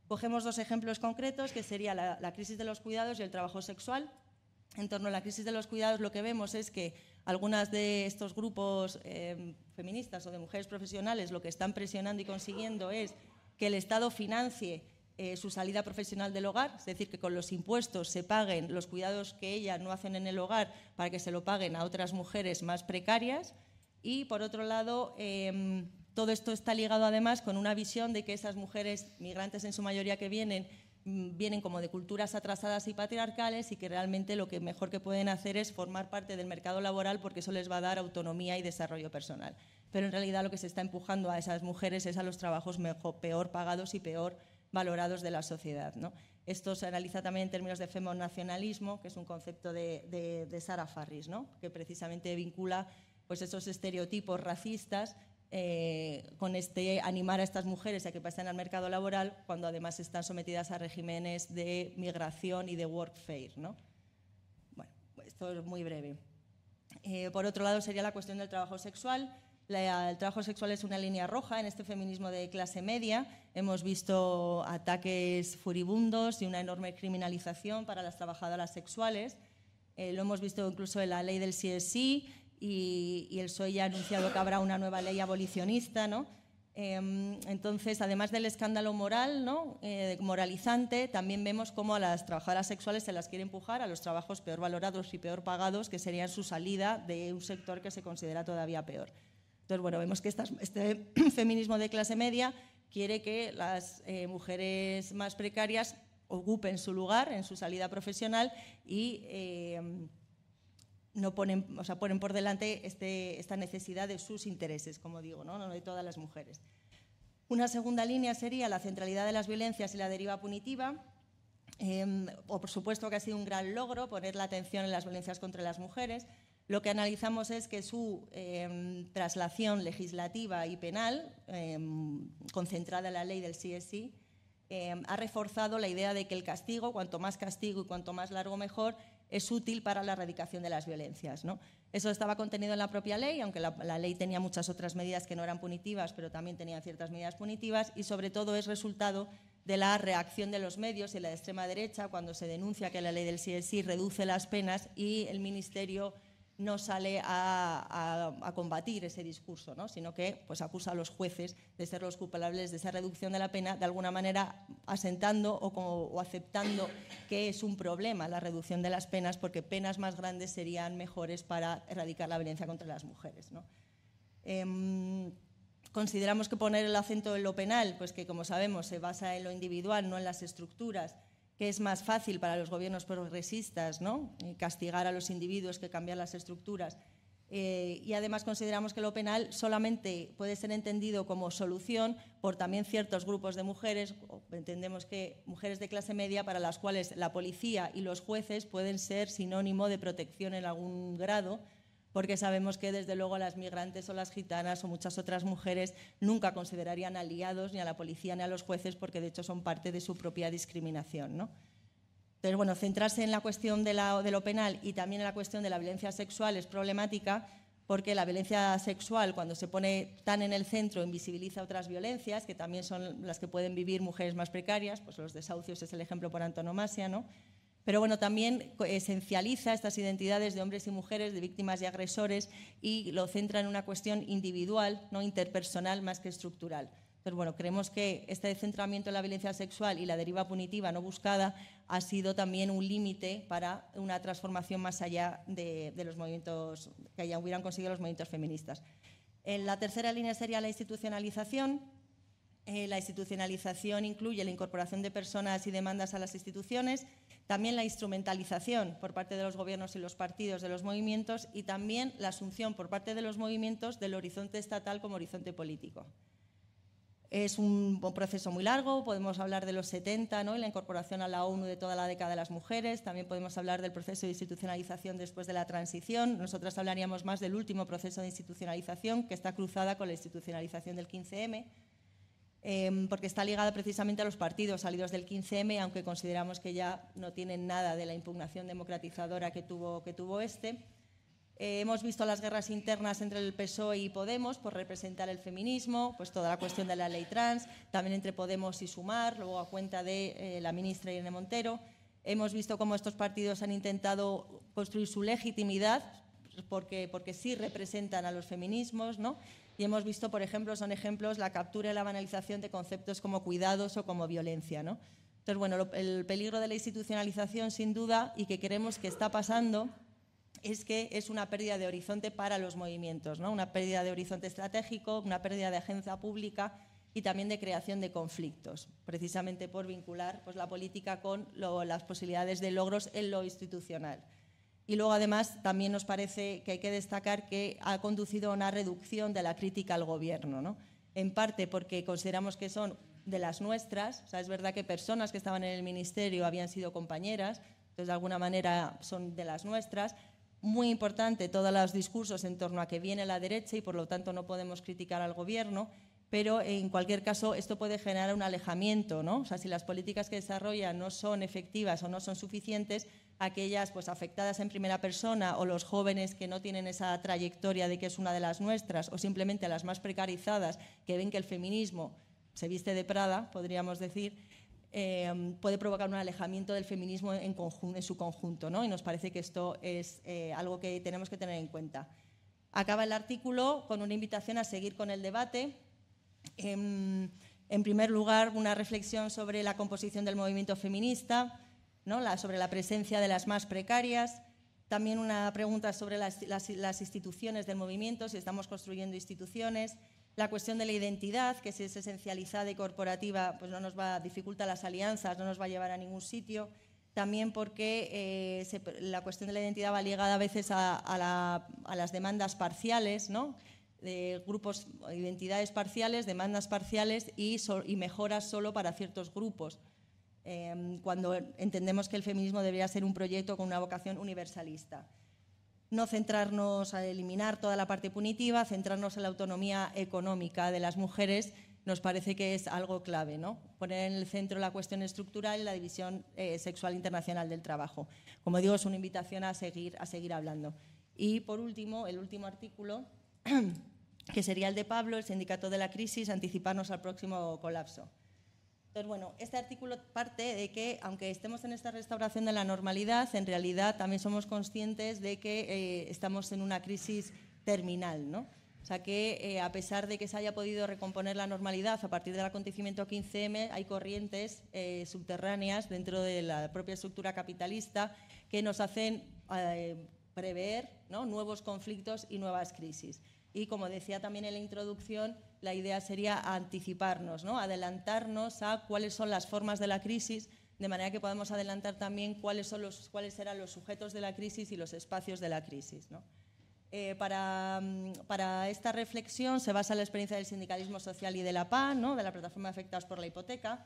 Cogemos dos ejemplos concretos, que sería la, crisis de los cuidados y el trabajo sexual. En torno a la crisis de los cuidados, lo que vemos es que algunas de estos grupos eh, feministas o de mujeres profesionales lo que están presionando y consiguiendo es que el Estado financie eh, su salida profesional del hogar, es decir, que con los impuestos se paguen los cuidados que ellas no hacen en el hogar para que se lo paguen a otras mujeres más precarias. Y, por otro lado, em, todo esto está ligado además con una visión de que esas mujeres migrantes en su mayoría que vienen vienen como de culturas atrasadas y patriarcales y que realmente lo que mejor que pueden hacer es formar parte del mercado laboral porque eso les va a dar autonomía y desarrollo personal. Pero en realidad lo que se está empujando a esas mujeres es a los trabajos mejor, peor pagados y peor valorados de la sociedad. ¿no? Esto se analiza también en términos de femonacionalismo, que es un concepto de, de, Sara Farris, ¿no? que precisamente vincula pues, esos estereotipos racistas eh, con este animar a estas mujeres a que pasen al mercado laboral cuando además están sometidas a regímenes de migración y de workfare. ¿no? Bueno, esto es muy breve. Eh, por otro lado, sería la cuestión del trabajo sexual el trabajo sexual es una línea roja en este feminismo de clase media. Hemos visto ataques furibundos y una enorme criminalización para las trabajadoras sexuales. Eh, lo hemos visto incluso en la ley del CSI y, el PSOE ya ha anunciado que habrá una nueva ley abolicionista. ¿no? Em, entonces, además del escándalo moral, ¿no? Eh, moralizante, también vemos cómo a las trabajadoras sexuales se las quiere empujar a los trabajos peor valorados y peor pagados, que serían su salida de un sector que se considera todavía peor. Entonces, bueno, vemos que este feminismo de clase media quiere que las eh, mujeres más precarias ocupen su lugar en su salida profesional y eh, no ponen, o sea, ponen por delante este, esta necesidad de sus intereses, como digo, ¿no? de todas las mujeres. Una segunda línea sería la centralidad de las violencias y la deriva punitiva. Em, o por supuesto que ha sido un gran logro poner la atención en las violencias contra las mujeres, lo que analizamos es que su em, traslación legislativa y penal, em, concentrada en la ley del CSI, ha reforzado la idea de que el castigo, cuanto más castigo y cuanto más largo mejor, es útil para la erradicación de las violencias. Eso estaba contenido en la propia ley, aunque la, ley tenía muchas otras medidas que no eran punitivas, pero también tenía ciertas medidas punitivas, y sobre todo es resultado de la reacción de los medios y la extrema derecha cuando se denuncia que la ley del CSI reduce las penas y el Ministerio no sale a, combatir ese discurso, sino que pues, acusa a los jueces de ser los culpables de esa reducción de la pena, de alguna manera asentando o, aceptando que es un problema la reducción de las penas, porque penas más grandes serían mejores para erradicar la violencia contra las mujeres. Em, consideramos que poner el acento en lo penal, pues que como sabemos se basa en lo individual, no en las estructuras, que es más fácil para los gobiernos progresistas ¿no? Eh, castigar a los individuos que cambiar las estructuras. Eh, y además consideramos que lo penal solamente puede ser entendido como solución por también ciertos grupos de mujeres, entendemos que mujeres de clase media para las cuales la policía y los jueces pueden ser sinónimo de protección en algún grado, porque sabemos que desde luego las migrantes o las gitanas o muchas otras mujeres nunca considerarían aliados ni a la policía ni a los jueces porque de hecho son parte de su propia discriminación. ¿no? Entonces, bueno, centrarse en la cuestión de, lo penal y también en la cuestión de la violencia sexual es problemática porque la violencia sexual, cuando se pone tan en el centro, invisibiliza otras violencias, que también son las que pueden vivir mujeres más precarias, pues los desahucios es el ejemplo por antonomasia, ¿no? Pero bueno, también esencializa estas identidades de hombres y mujeres, de víctimas y agresores, y lo centra en una cuestión individual, no interpersonal, más que estructural. Entonces, bueno, creemos que este centramiento en la violencia sexual y la deriva punitiva no buscada ha sido también un límite para una transformación más allá de, los movimientos que ya hubieran conseguido los movimientos feministas. En la tercera línea sería la institucionalización. Eh, la institucionalización incluye la incorporación de personas y demandas a las instituciones, también la instrumentalización por parte de los gobiernos y los partidos de los movimientos y también la asunción por parte de los movimientos del horizonte estatal como horizonte político. Es un proceso muy largo, podemos hablar de los 70 ¿no? y la incorporación a la ONU de toda la década de las mujeres, también podemos hablar del proceso de institucionalización después de la transición, nosotras hablaríamos más del último proceso de institucionalización que está cruzada con la institucionalización del 15M, em, porque está ligada precisamente a los partidos salidos del 15M, aunque consideramos que ya no tienen nada de la impugnación democratizadora que tuvo, este. Eh, hemos visto las guerras internas entre el PSOE y Podemos por representar el feminismo, pues toda la cuestión de la ley trans, también entre Podemos y Sumar, luego a cuenta de eh, la ministra Irene Montero. Hemos visto cómo estos partidos han intentado construir su legitimidad porque sí representan a los feminismos, ¿no? Y hemos visto, por ejemplo, son ejemplos la captura y la banalización de conceptos como cuidados o como violencia, ¿no? Entonces, bueno, el peligro de la institucionalización, sin duda, y que creemos que está pasando, es que es una pérdida de horizonte para los movimientos, ¿no? una pérdida de horizonte estratégico, una pérdida de agencia pública y también de creación de conflictos, precisamente por vincular pues, la política con las posibilidades de logros en lo institucional. Y luego, además, también nos parece que hay que destacar que ha conducido a una reducción de la crítica al Gobierno, ¿no? en parte porque consideramos que son de las nuestras, o sea, es verdad que personas que estaban en el Ministerio habían sido compañeras, entonces de alguna manera son de las nuestras, muy importante todos los discursos en torno a que viene la derecha y por lo tanto no podemos criticar al gobierno, pero en cualquier caso esto puede generar un alejamiento, ¿no? O sea, si las políticas que desarrollan no son efectivas o no son suficientes, aquellas pues afectadas en primera persona o los jóvenes que no tienen esa trayectoria de que es una de las nuestras o simplemente las más precarizadas que ven que el feminismo se viste de Prada, podríamos decir, Em, puede provocar un alejamiento del feminismo en, su conjunto, ¿no? y nos parece que esto es eh, algo que tenemos que tener en cuenta. Acaba el artículo con una invitación a seguir con el debate. Em, en, primer lugar, una reflexión sobre la composición del movimiento feminista, ¿no? sobre la presencia de las más precarias, también una pregunta sobre las instituciones del movimiento, si estamos construyendo instituciones, la cuestión de la identidad, que si es esencializada y corporativa, pues no nos va a dificultar las alianzas, no nos va a llevar a ningún sitio. También porque eh, la cuestión de la identidad va ligada a veces a, las demandas parciales, ¿no? de grupos, identidades parciales, demandas parciales y, mejoras solo para ciertos grupos, em, cuando entendemos que el feminismo debería ser un proyecto con una vocación universalista no centrarnos a eliminar toda la parte punitiva, centrarnos en la autonomía económica de las mujeres nos parece que es algo clave, ¿no? Poner en el centro la cuestión estructural y la división eh, sexual internacional del trabajo. Como digo, es una invitación a seguir, a seguir hablando. Y por último, el último artículo, que sería el de Pablo, el sindicato de la crisis, anticiparnos al próximo colapso. Entonces, bueno, este artículo parte de que, aunque estemos en esta restauración de la normalidad, en realidad también somos conscientes de que eh, estamos en una crisis terminal, ¿no? O sea que, eh, a pesar de que se haya podido recomponer la normalidad a partir del acontecimiento 15M, hay corrientes eh, subterráneas dentro de la propia estructura capitalista que nos hacen prever nuevos conflictos y nuevas crisis. Y como decía también en la introducción, la idea sería anticiparnos, ¿no? adelantarnos a cuáles son las formas de la crisis, de manera que podamos adelantar también cuáles, son los, serán los sujetos de la crisis y los espacios de la crisis. Eh, para, para, esta reflexión se basa la experiencia del sindicalismo social y de la PA, ¿no? de la plataforma afectados por la hipoteca.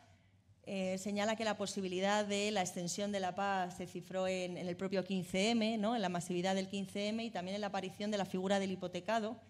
Eh, señala que la posibilidad de la extensión de la PA se cifró en, en el propio 15M, ¿no? en la masividad del 15M y también en la aparición de la figura del hipotecado,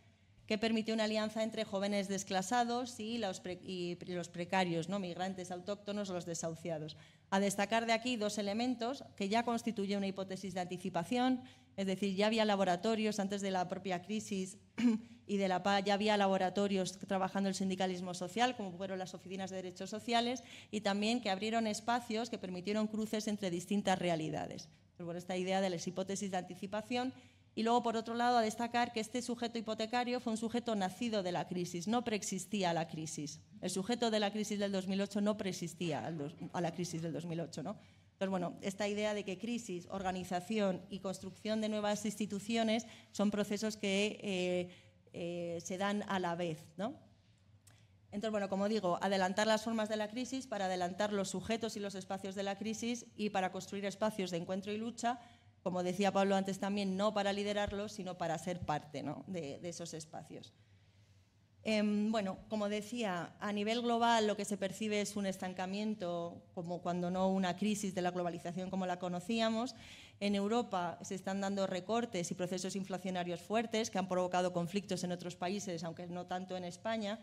que permitió una alianza entre jóvenes desclasados y los, y los precarios, ¿no? migrantes autóctonos o los desahuciados. A destacar de aquí dos elementos que ya constituye una hipótesis de anticipación, es decir, ya había laboratorios antes de la propia crisis y de la paz, ya había laboratorios trabajando el sindicalismo social, como fueron las oficinas de derechos sociales, y también que abrieron espacios que permitieron cruces entre distintas realidades. Por esta idea de las hipótesis de anticipación y luego, por otro lado, a destacar que este sujeto hipotecario fue un sujeto nacido de la crisis, no preexistía la crisis. El sujeto de la crisis del 2008 no preexistía a la crisis del 2008. ¿no? Entonces, bueno, esta idea de que crisis, organización y construcción de nuevas instituciones son procesos que eh, eh, se dan a la vez. ¿no? Entonces, bueno, como digo, adelantar las formas de la crisis para adelantar los sujetos y los espacios de la crisis y para construir espacios de encuentro y lucha como decía Pablo antes también, no para liderarlos, sino para ser parte de, esos espacios. Em, bueno, como decía, a nivel global lo que se percibe es un estancamiento, como cuando no una crisis de la globalización como la conocíamos. En Europa se están dando recortes y procesos inflacionarios fuertes que han provocado conflictos en otros países, aunque no tanto en España.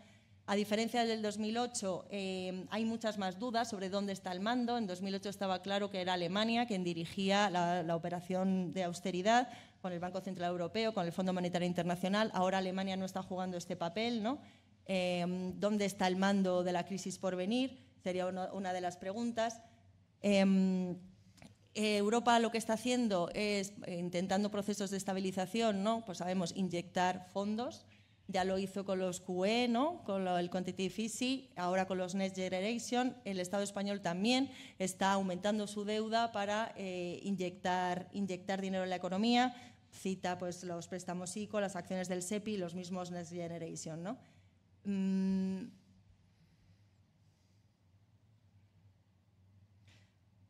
A diferencia del 2008, eh, hay muchas más dudas sobre dónde está el mando. En 2008 estaba claro que era Alemania quien dirigía la, operación de austeridad con el Banco Central Europeo, con el Fondo Monetario Internacional. Ahora Alemania no está jugando este papel. ¿no? Eh, ¿Dónde está el mando de la crisis por venir? Sería una, de las preguntas. Eh, Europa lo que está haciendo es intentando procesos de estabilización, ¿no? Pues sabemos inyectar fondos ya lo hizo con los QE, ¿no? con el Quantitative Easy, ahora con los Next Generation. El Estado español también está aumentando su deuda para eh, inyectar, dinero en la economía. Cita pues, los préstamos ICO, las acciones del SEPI, los mismos Next Generation. ¿no? Mm,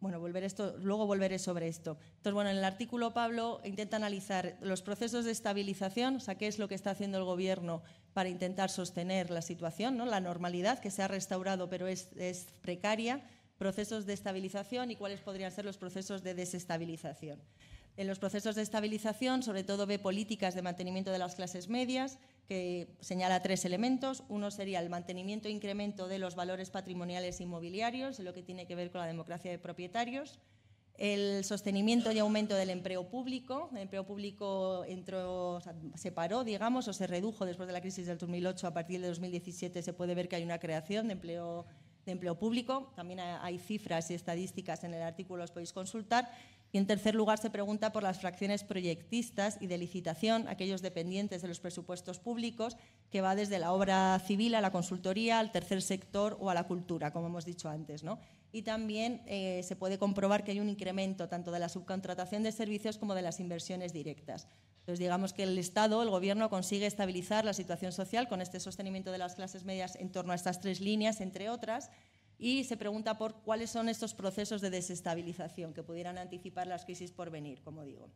Bueno, volver esto, luego volveré sobre esto. Entonces, bueno, en el artículo Pablo intenta analizar los procesos de estabilización, o sea, qué es lo que está haciendo el Gobierno para intentar sostener la situación, ¿no? la normalidad que se ha restaurado pero es, es precaria, procesos de estabilización y cuáles podrían ser los procesos de desestabilización. En los procesos de estabilización, sobre todo, ve políticas de mantenimiento de las clases medias, que señala tres elementos. Uno sería el mantenimiento e incremento de los valores patrimoniales inmobiliarios, en lo que tiene que ver con la democracia de propietarios. El sostenimiento y aumento del empleo público. El empleo público se paró, digamos, o se redujo después de la crisis del 2008. A partir de 2017 se puede ver que hay una creación de empleo, de empleo público. También hay cifras y estadísticas en el artículo, los podéis consultar. Y en tercer lugar se pregunta por las fracciones proyectistas y de licitación, aquellos dependientes de los presupuestos públicos, que va desde la obra civil a la consultoría, al tercer sector o a la cultura, como hemos dicho antes. ¿no? Y también eh, se puede comprobar que hay un incremento tanto de la subcontratación de servicios como de las inversiones directas. Entonces, digamos que el Estado, el Gobierno, consigue estabilizar la situación social con este sostenimiento de las clases medias en torno a estas tres líneas, entre otras, y se pregunta por cuáles son estos procesos de desestabilización que pudieran anticipar las crisis por venir, como digo.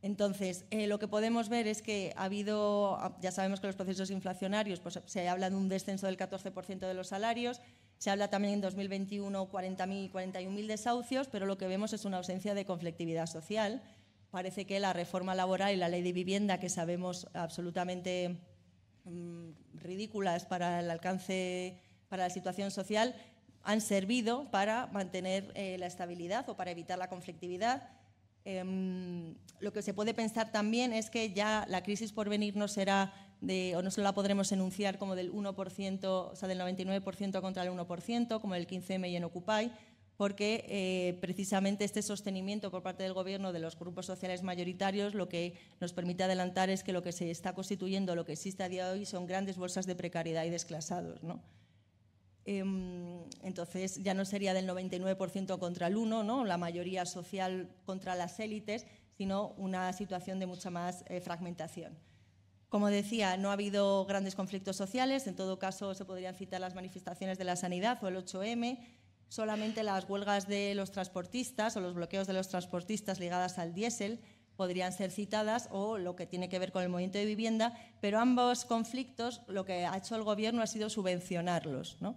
Entonces, eh, lo que podemos ver es que ha habido, ya sabemos que los procesos inflacionarios, pues se habla de un descenso del 14% de los salarios, se habla también en 2021 40.000, 41.000 desahucios, pero lo que vemos es una ausencia de conflictividad social. Parece que la reforma laboral y la ley de vivienda, que sabemos absolutamente mm, ridículas para el alcance para la situación social han servido para mantener eh, la estabilidad o para evitar la conflictividad. Em, lo que se puede pensar también es que ya la crisis por venir no será de, o no se la podremos enunciar como del 1%, o sea, del 99% contra el 1%, como el 15M y en Occupy, porque eh, precisamente este sostenimiento por parte del Gobierno de los grupos sociales mayoritarios lo que nos permite adelantar es que lo que se está constituyendo, lo que existe a día de hoy, son grandes bolsas de precariedad y desclasados. Em, entonces ya no sería del 99% contra el 1, ¿no? la mayoría social contra las élites, sino una situación de mucha más eh, fragmentación. Como decía, no ha habido grandes conflictos sociales, en todo caso se podrían citar las manifestaciones de la sanidad o el 8M, solamente las huelgas de los transportistas o los bloqueos de los transportistas ligadas al diésel podrían ser citadas o lo que tiene que ver con el movimiento de vivienda, pero ambos conflictos lo que ha hecho el Gobierno ha sido subvencionarlos. ¿no?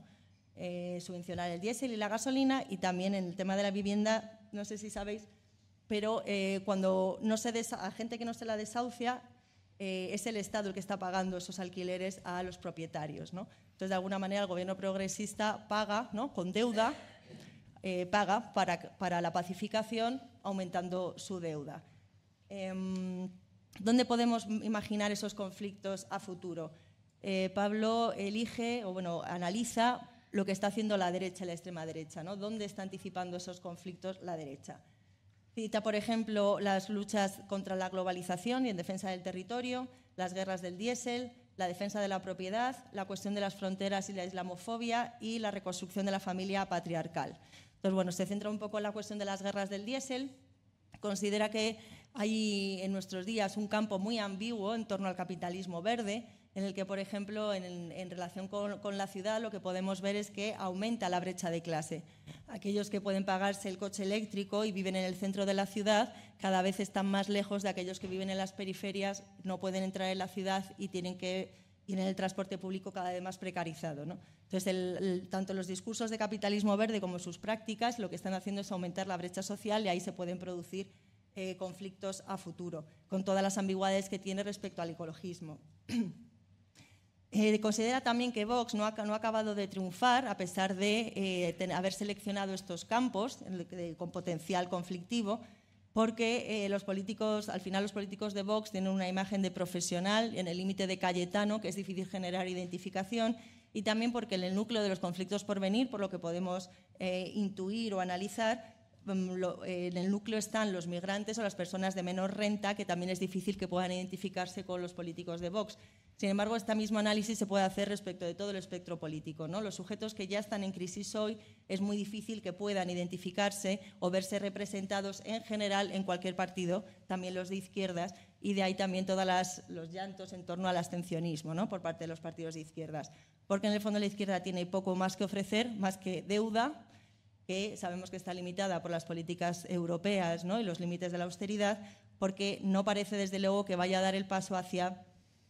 Eh, subvencionar el diésel y la gasolina y también en el tema de la vivienda, no sé si sabéis, pero eh, cuando no se a gente que no se la desahucia, eh, es el Estado el que está pagando esos alquileres a los propietarios. ¿no? Entonces, de alguna manera, el gobierno progresista paga, ¿no? con deuda, eh, paga para, para, la pacificación, aumentando su deuda. Eh, ¿Dónde podemos imaginar esos conflictos a futuro? Eh, Pablo elige, o bueno, analiza lo que está haciendo la derecha y la extrema derecha, ¿no? ¿Dónde está anticipando esos conflictos la derecha? Cita, por ejemplo, las luchas contra la globalización y en defensa del territorio, las guerras del diésel, la defensa de la propiedad, la cuestión de las fronteras y la islamofobia y la reconstrucción de la familia patriarcal. Entonces, bueno, se centra un poco en la cuestión de las guerras del diésel, considera que hay en nuestros días un campo muy ambiguo en torno al capitalismo verde, en el que, por ejemplo, en, relación con, la ciudad, lo que podemos ver es que aumenta la brecha de clase. Aquellos que pueden pagarse el coche eléctrico y viven en el centro de la ciudad, cada vez están más lejos de aquellos que viven en las periferias, no pueden entrar en la ciudad y tienen que ir en el transporte público cada vez más precarizado. Entonces, tanto los discursos de capitalismo verde como sus prácticas lo que están haciendo es aumentar la brecha social y ahí se pueden producir eh, conflictos a futuro, con todas las ambigüedades que tiene respecto al ecologismo. Eh, considera también que Vox no ha, acabado de triunfar a pesar de eh, haber seleccionado estos campos con potencial conflictivo, porque los políticos, al final los políticos de Vox tienen una imagen de profesional en el límite de Cayetano, que es difícil generar identificación, y también porque en el núcleo de los conflictos por venir, por lo que podemos intuir o analizar, en el núcleo están los migrantes o las personas de menor renta, que también es difícil que puedan identificarse con los políticos de Vox. Sin embargo, este mismo análisis se puede hacer respecto de todo el espectro político. ¿no? Los sujetos que ya están en crisis hoy es muy difícil que puedan identificarse o verse representados en general en cualquier partido, también los de izquierdas, y de ahí también todos los llantos en torno al abstencionismo ¿no? por parte de los partidos de izquierdas. Porque en el fondo la izquierda tiene poco más que ofrecer, más que deuda, que sabemos que está limitada por las políticas europeas ¿no? y los límites de la austeridad, porque no parece desde luego que vaya a dar el paso hacia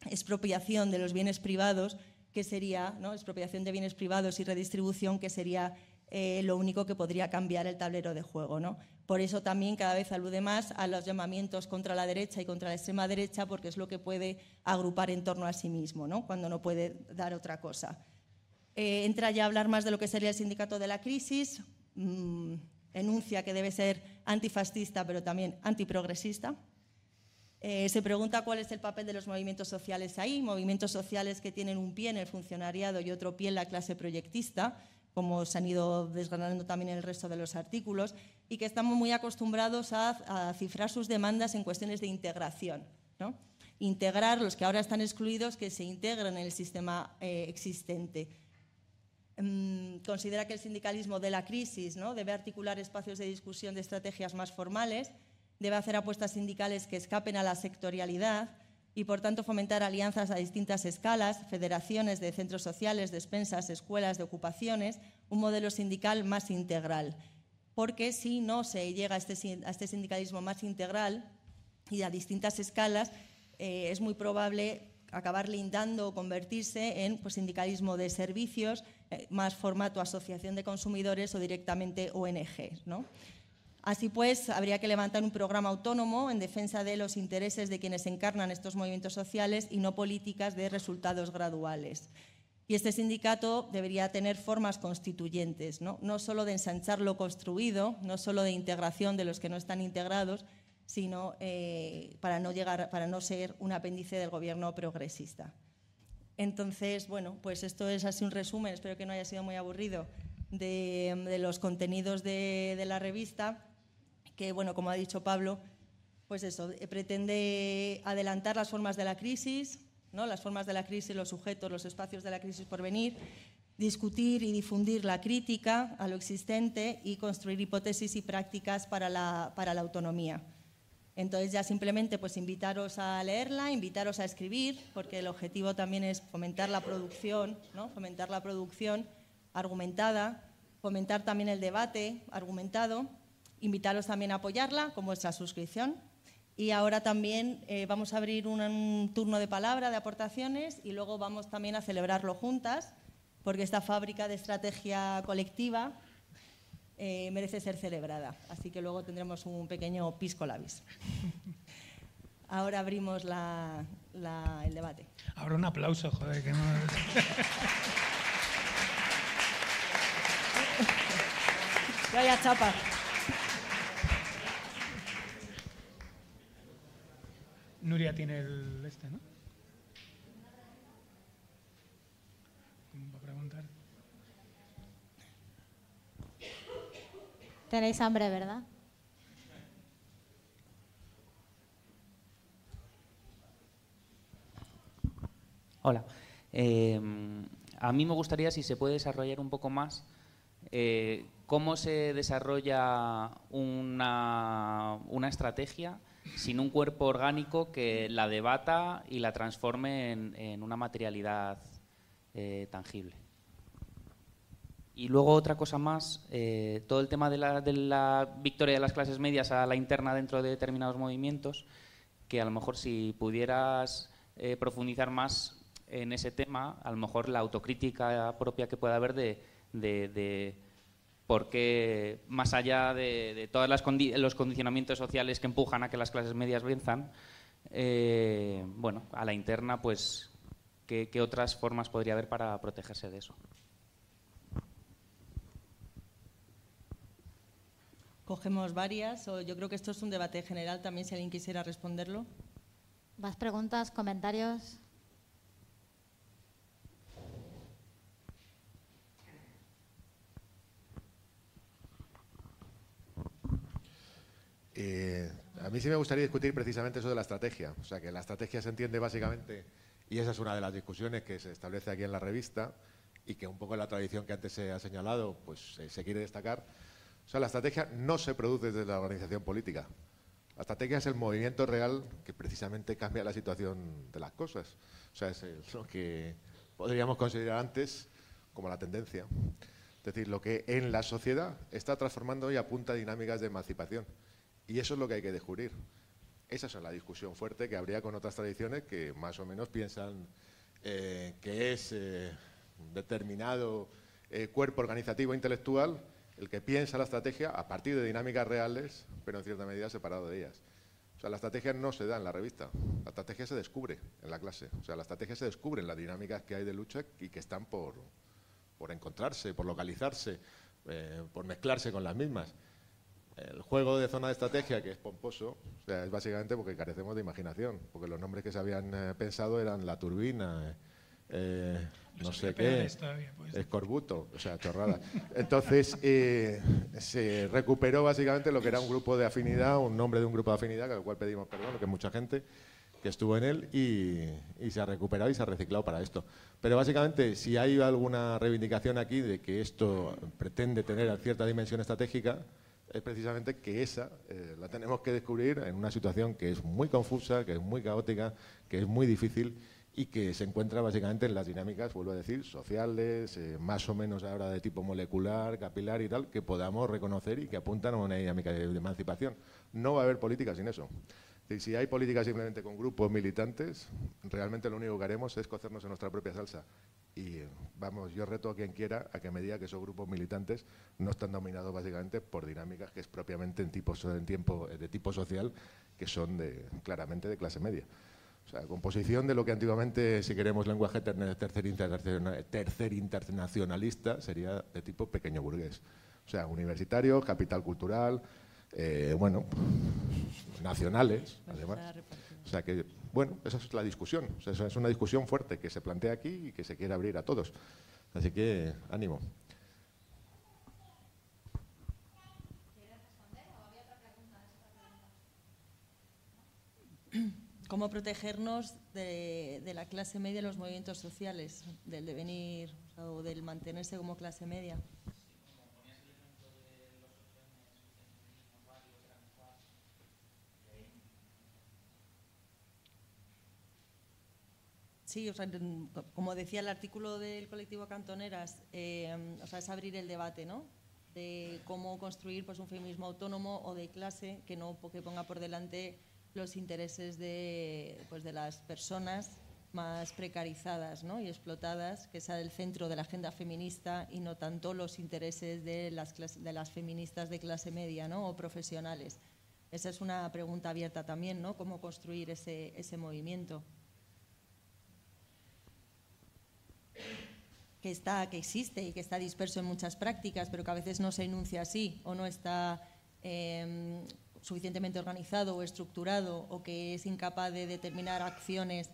expropiación de los bienes privados, que sería ¿no? expropiación de bienes privados y redistribución, que sería eh, lo único que podría cambiar el tablero de juego. ¿no? Por eso también cada vez alude más a los llamamientos contra la derecha y contra la extrema derecha, porque es lo que puede agrupar en torno a sí mismo, ¿no? cuando no puede dar otra cosa. Eh, entra ya a hablar más de lo que sería el sindicato de la crisis, Mm, enuncia que debe ser antifascista, pero también antiprogresista. Eh, se pregunta cuál es el papel de los movimientos sociales ahí, movimientos sociales que tienen un pie en el funcionariado y otro pie en la clase proyectista, como se han ido desgranando también en el resto de los artículos, y que estamos muy acostumbrados a, cifrar sus demandas en cuestiones de integración. ¿no? Integrar los que ahora están excluidos, que se integren en el sistema eh, existente considera que el sindicalismo de la crisis ¿no? debe articular espacios de discusión de estrategias más formales, debe hacer apuestas sindicales que escapen a la sectorialidad y, por tanto, fomentar alianzas a distintas escalas, federaciones de centros sociales, despensas, escuelas, de ocupaciones, un modelo sindical más integral. Porque si no se llega a este, este sindicalismo más integral y a distintas escalas, eh, es muy probable acabar lindando o convertirse en pues, sindicalismo de servicios, más formato asociación de consumidores o directamente ONG. ¿no? Así pues, habría que levantar un programa autónomo en defensa de los intereses de quienes encarnan estos movimientos sociales y no políticas de resultados graduales. Y este sindicato debería tener formas constituyentes, ¿no? no solo de ensanchar lo construido, no solo de integración de los que no están integrados, sino eh, para, no llegar, para no ser un apéndice del gobierno progresista. Entonces, bueno, pues esto es así un resumen, espero que no haya sido muy aburrido, de, los contenidos de, la revista, que, bueno, como ha dicho Pablo, pues eso, eh, pretende adelantar las formas de la crisis, ¿no? las formas de la crisis, los sujetos, los espacios de la crisis por venir, discutir y difundir la crítica a lo existente y construir hipótesis y prácticas para la, para la autonomía. Entonces ya simplemente pues invitaros a leerla, invitaros a escribir, porque el objetivo también es fomentar la producción, ¿no? fomentar la producción argumentada, fomentar también el debate argumentado, invitaros también a apoyarla con vuestra suscripción. Y ahora también eh, vamos a abrir un, turno de palabra, de aportaciones, y luego vamos también a celebrarlo juntas, porque esta fábrica de estrategia colectiva eh, merece ser celebrada. Así que luego tendremos un pequeño pisco labis. ahora abrimos la- la- el debate. Ahora un aplauso, joder, que no... Vaya chapa. Nuria tiene el este, ¿no? Va a preguntar. Tenéis hambre, ¿verdad? Hola. Eh, a mí me gustaría si se puede desarrollar un poco más eh, cómo se desarrolla una, una estrategia sin un cuerpo orgánico que la debata y la transforme en, en una materialidad eh, tangible. Y luego otra cosa más, eh, todo el tema de la, de la victoria de las clases medias a la interna dentro de determinados movimientos, que a lo mejor si pudieras eh, profundizar más en ese tema, a lo mejor la autocrítica propia que pueda haber de, de, por qué, más allá de, todos los condicionamientos sociales que empujan a que las clases medias venzan, eh, bueno, a la interna, pues, ¿qué, ¿qué otras formas podría haber para protegerse de eso? Cogemos varias, o yo creo que esto es un debate general también, si alguien quisiera responderlo. ¿Más preguntas, comentarios? Eh, a mí sí me gustaría discutir precisamente eso de la estrategia. O sea, que la estrategia se entiende básicamente, y esa es una de las discusiones que se establece aquí en la revista, y que un poco en la tradición que antes se ha señalado, pues se, se quiere destacar. O sea, la estrategia no se produce desde la organización política. La estrategia es el movimiento real que precisamente cambia la situación de las cosas. O sea, es lo que podríamos considerar antes como la tendencia. Es decir, lo que en la sociedad está transformando y apunta a dinámicas de emancipación. Y eso es lo que hay que descubrir. Esa es la discusión fuerte que habría con otras tradiciones que más o menos piensan eh, que es eh, determinado eh, cuerpo organizativo intelectual el que piensa la estrategia a partir de dinámicas reales, pero en cierta medida separado de ellas. O sea, la estrategia no se da en la revista, la estrategia se descubre en la clase. O sea, la estrategia se descubre en las dinámicas que hay de lucha y que están por, por encontrarse, por localizarse, eh, por mezclarse con las mismas. El juego de zona de estrategia, que es pomposo, es básicamente porque carecemos de imaginación, porque los nombres que se habían eh, pensado eran la turbina, eh, no sé qué, todavía, pues. escorbuto, o sea, chorrada. Entonces, eh, se recuperó básicamente lo que era un grupo de afinidad, un nombre de un grupo de afinidad, al cual pedimos perdón, que es mucha gente que estuvo en él y, y se ha recuperado y se ha reciclado para esto. Pero básicamente, si hay alguna reivindicación aquí de que esto pretende tener cierta dimensión estratégica, es precisamente que esa eh, la tenemos que descubrir en una situación que es muy confusa, que es muy caótica, que es muy difícil y que se encuentra básicamente en las dinámicas, vuelvo a decir, sociales, eh, más o menos ahora de tipo molecular, capilar y tal, que podamos reconocer y que apuntan a una dinámica de, emancipación. No va a haber política sin eso. Es decir, si hay política simplemente con grupos militantes, realmente lo único que haremos es cocernos en nuestra propia salsa. Y eh, vamos, yo reto a quien quiera a que me diga que esos grupos militantes no están dominados básicamente por dinámicas que es propiamente en, tipo, en tiempo, eh, de tipo social, que son de, claramente de clase media. O sea, composición de lo que antiguamente, si queremos lenguaje ter- tercer, tercer internacionalista, sería de tipo pequeño burgués. O sea, universitarios, capital cultural, eh, bueno, nacionales, Pues además. O sea que, bueno, esa es la discusión. O sea, esa es una discusión fuerte que se plantea aquí y que se quiere abrir a todos. Así que, ánimo. ¿Cómo protegernos de, la clase media en los movimientos sociales, del devenir o del mantenerse como clase media? Sí, o sea, como decía el artículo del colectivo Cantoneras, eh, o sea, es abrir el debate, ¿no? De cómo construir pues, un feminismo autónomo o de clase que no que ponga por delante los intereses de, pues, de las personas más precarizadas ¿no? y explotadas, que sea el centro de la agenda feminista y no tanto los intereses de las, de las feministas de clase media ¿no? o profesionales. Esa es una pregunta abierta también, ¿no? ¿Cómo construir ese, ese movimiento? Que, está, que existe y que está disperso en muchas prácticas, pero que a veces no se enuncia así o no está eh, suficientemente organizado o estructurado o que es incapaz de determinar acciones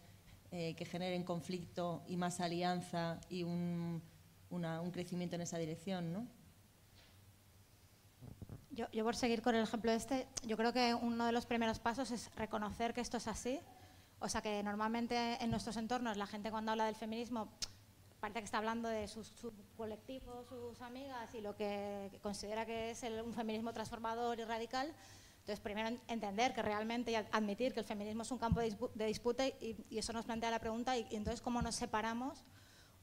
eh, que generen conflicto y más alianza y un, una, un crecimiento en esa dirección, ¿no? Yo, yo, por seguir con el ejemplo este, yo creo que uno de los primeros pasos es reconocer que esto es así. O sea, que normalmente en nuestros entornos la gente cuando habla del feminismo parece que está hablando de sus, su colectivo, sus amigas y lo que considera que es un feminismo transformador y radical. Entonces, primero entender que realmente y admitir que el feminismo es un campo de, disputa y, y, eso nos plantea la pregunta y, y entonces cómo nos separamos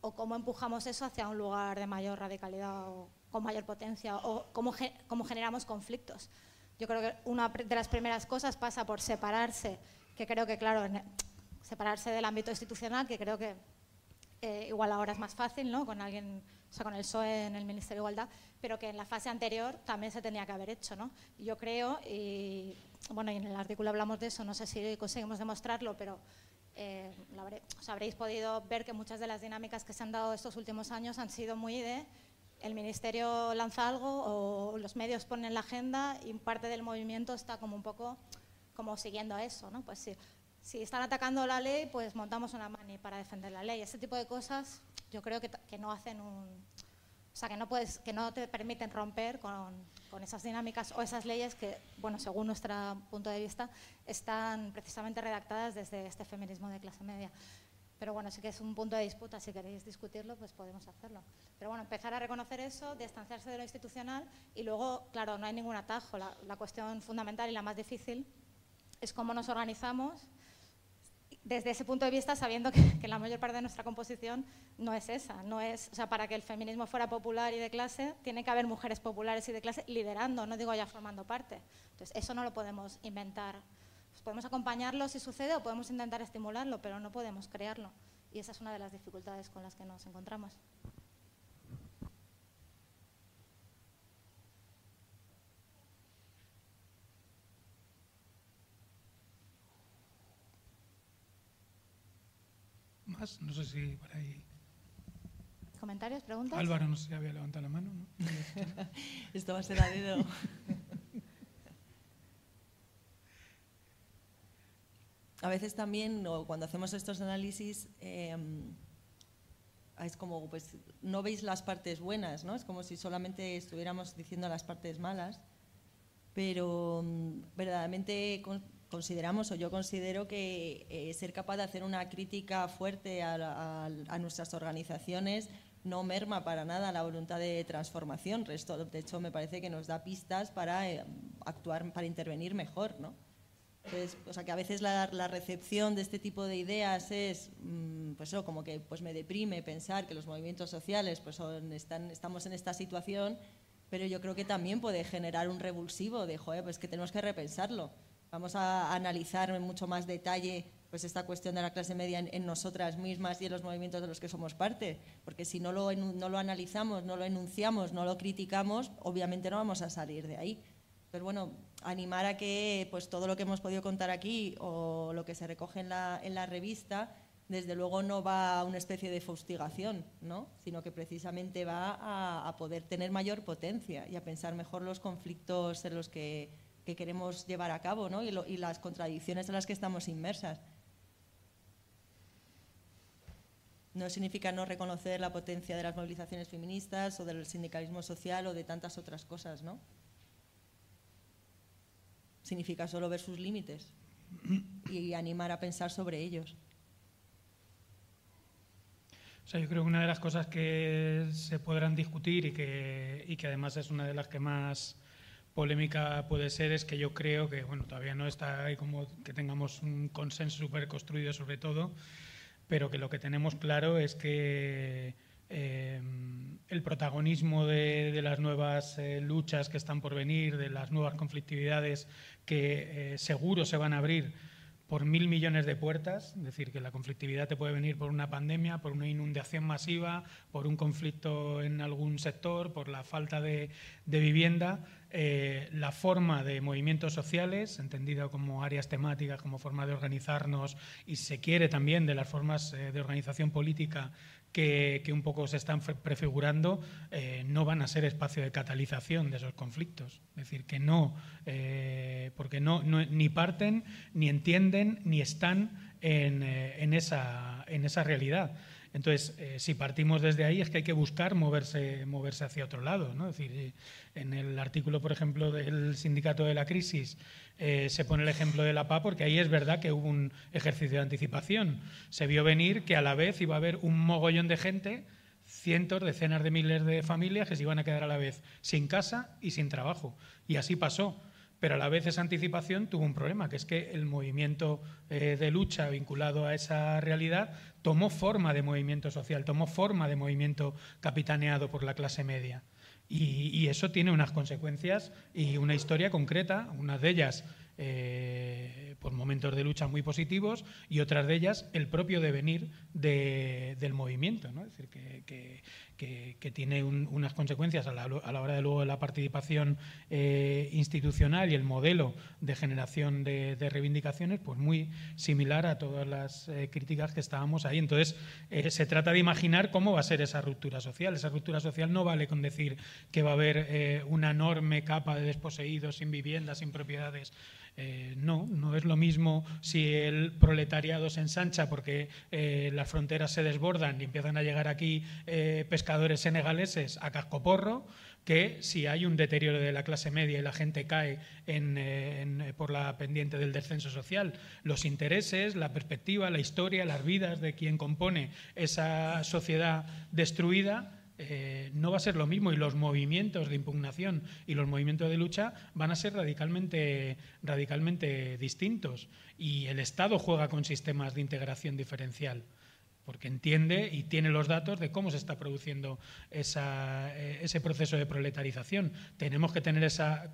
o cómo empujamos eso hacia un lugar de mayor radicalidad o con mayor potencia o cómo, cómo generamos conflictos. Yo creo que una de las primeras cosas pasa por separarse, que creo que, claro, separarse del ámbito institucional, que creo que eh, igual ahora es más fácil, ¿no? Con alguien, o sea, con el PSOE en el Ministerio de Igualdad, pero que en la fase anterior también se tenía que haber hecho, ¿no? Yo creo, y bueno, y en el artículo hablamos de eso, no sé si conseguimos demostrarlo, pero eh, habré, o sea, habréis podido ver que muchas de las dinámicas que se han dado estos últimos años han sido muy de el ministerio lanza algo o los medios ponen la agenda y parte del movimiento está como un poco como siguiendo eso, ¿no? Pues si, si están atacando la ley, pues montamos una mani para defender la ley. Ese tipo de cosas yo creo que, que no hacen un... O sea, que no, puedes, que no te permiten romper con, con, esas dinámicas o esas leyes que, bueno, según nuestro punto de vista, están precisamente redactadas desde este feminismo de clase media. Pero bueno, sí que es un punto de disputa, si queréis discutirlo, pues podemos hacerlo. Pero bueno, empezar a reconocer eso, distanciarse de lo institucional y luego, claro, no hay ningún atajo. La, la cuestión fundamental y la más difícil es cómo nos organizamos desde ese punto de vista, sabiendo que, que, la mayor parte de nuestra composición no es esa, no es, o sea, para que el feminismo fuera popular y de clase, tiene que haber mujeres populares y de clase liderando, no digo ya formando parte. Entonces, eso no lo podemos inventar pues podemos acompañarlo si sucede o podemos intentar estimularlo, pero no podemos crearlo. Y esa es una de las dificultades con las que nos encontramos. Más, no sé si por ahí. ¿Comentarios, preguntas? Álvaro, no sé si había levantado la mano. ¿no? Esto va a ser a dedo. a veces también, o cuando hacemos estos análisis, eh, es como, pues, no veis las partes buenas, ¿no? Es como si solamente estuviéramos diciendo las partes malas, pero um, verdaderamente consideramos, o yo considero que eh, ser capaz de hacer una crítica fuerte a, a, a, nuestras organizaciones no merma para nada la voluntad de transformación. Resto, de hecho, me parece que nos da pistas para eh, actuar, para intervenir mejor, ¿no? Entonces, o sea, que a veces la, la, recepción de este tipo de ideas es, mmm, pues eso, como que pues me deprime pensar que los movimientos sociales pues son, están, estamos en esta situación, pero yo creo que también puede generar un revulsivo de, joder, pues que tenemos que repensarlo. Vamos a analizar en mucho más detalle pues esta cuestión de la clase media en, nosotras mismas y en los movimientos de los que somos parte, porque si no lo, no lo analizamos, no lo enunciamos, no lo criticamos, obviamente no vamos a salir de ahí. Pero bueno, animar a que pues, todo lo que hemos podido contar aquí o lo que se recoge en la, en la revista, desde luego no va a una especie de fustigación, ¿no? sino que precisamente va a, poder tener mayor potencia y a pensar mejor los conflictos en los que, que queremos llevar a cabo ¿no? y, lo, y las contradicciones en las que estamos inmersas. No significa no reconocer la potencia de las movilizaciones feministas o del sindicalismo social o de tantas otras cosas, ¿no? significa solo ver sus límites y animar a pensar sobre ellos. O sea, yo creo que una de las cosas que se podrán discutir y que, y que además es una de las que más polémica puede ser es que yo creo que, bueno, todavía no está ahí como que tengamos un consenso súper construido sobre todo, pero que lo que tenemos claro es que eh, el protagonismo de, las nuevas eh, luchas que están por venir, de las nuevas conflictividades que eh, seguro se van a abrir por mil millones de puertas, es decir, que la conflictividad te puede venir por una pandemia, por una inundación masiva, por un conflicto en algún sector, por la falta de vivienda. Eh, la forma de movimientos sociales, entendida como áreas temáticas, como forma de organizarnos y se quiere también de las formas eh, de organización política que, un poco se están prefigurando, eh, no van a ser espacio de catalización de esos conflictos. Es decir, que no, porque no, ni parten, ni entienden, ni están en esa realidad. Entonces, eh, si partimos desde ahí es que hay que buscar moverse, moverse hacia otro lado. ¿no? Es decir, eh, en el artículo, por ejemplo, del sindicato de la crisis, eh, se pone el ejemplo de la PA porque ahí es verdad que hubo un ejercicio de anticipación. Se vio venir que a la vez iba a haber un mogollón de gente, cientos, decenas de miles de familias que se iban a quedar a la vez sin casa y sin trabajo. Y así pasó pero a la vez esa anticipación tuvo un problema, que es que el movimiento de lucha vinculado a esa realidad tomó forma de movimiento social, tomó forma de movimiento capitaneado por la clase media. Y, eso tiene unas consecuencias y una historia concreta, una de ellas eh, por momentos de lucha muy positivos y otras de ellas el propio devenir del movimiento. ¿no? Es decir, que, tiene unas consecuencias a la, hora de luego de la participación eh, institucional y el modelo de generación de, reivindicaciones, pues muy similar a todas las eh, críticas que estábamos ahí. Entonces, eh, se trata de imaginar cómo va a ser esa ruptura social. Esa ruptura social no vale con decir que va a haber una enorme capa de desposeídos, sin viviendas, sin propiedades. No, no es lo mismo si el proletariado se ensancha porque las fronteras se desbordan y empiezan a llegar aquí pescadores senegaleses a cascoporro que si hay un deterioro de la clase media y la gente cae eh, por la pendiente del descenso social, los intereses, la perspectiva, la historia, las vidas de quien compone esa sociedad destruida eh, no va a ser lo mismo y los movimientos de impugnación y los movimientos de lucha van a ser radicalmente, radicalmente distintos. Y el Estado juega con sistemas de integración diferencial porque entiende y tiene los datos de cómo se está produciendo eh, ese proceso de proletarización. Tenemos que tener esa,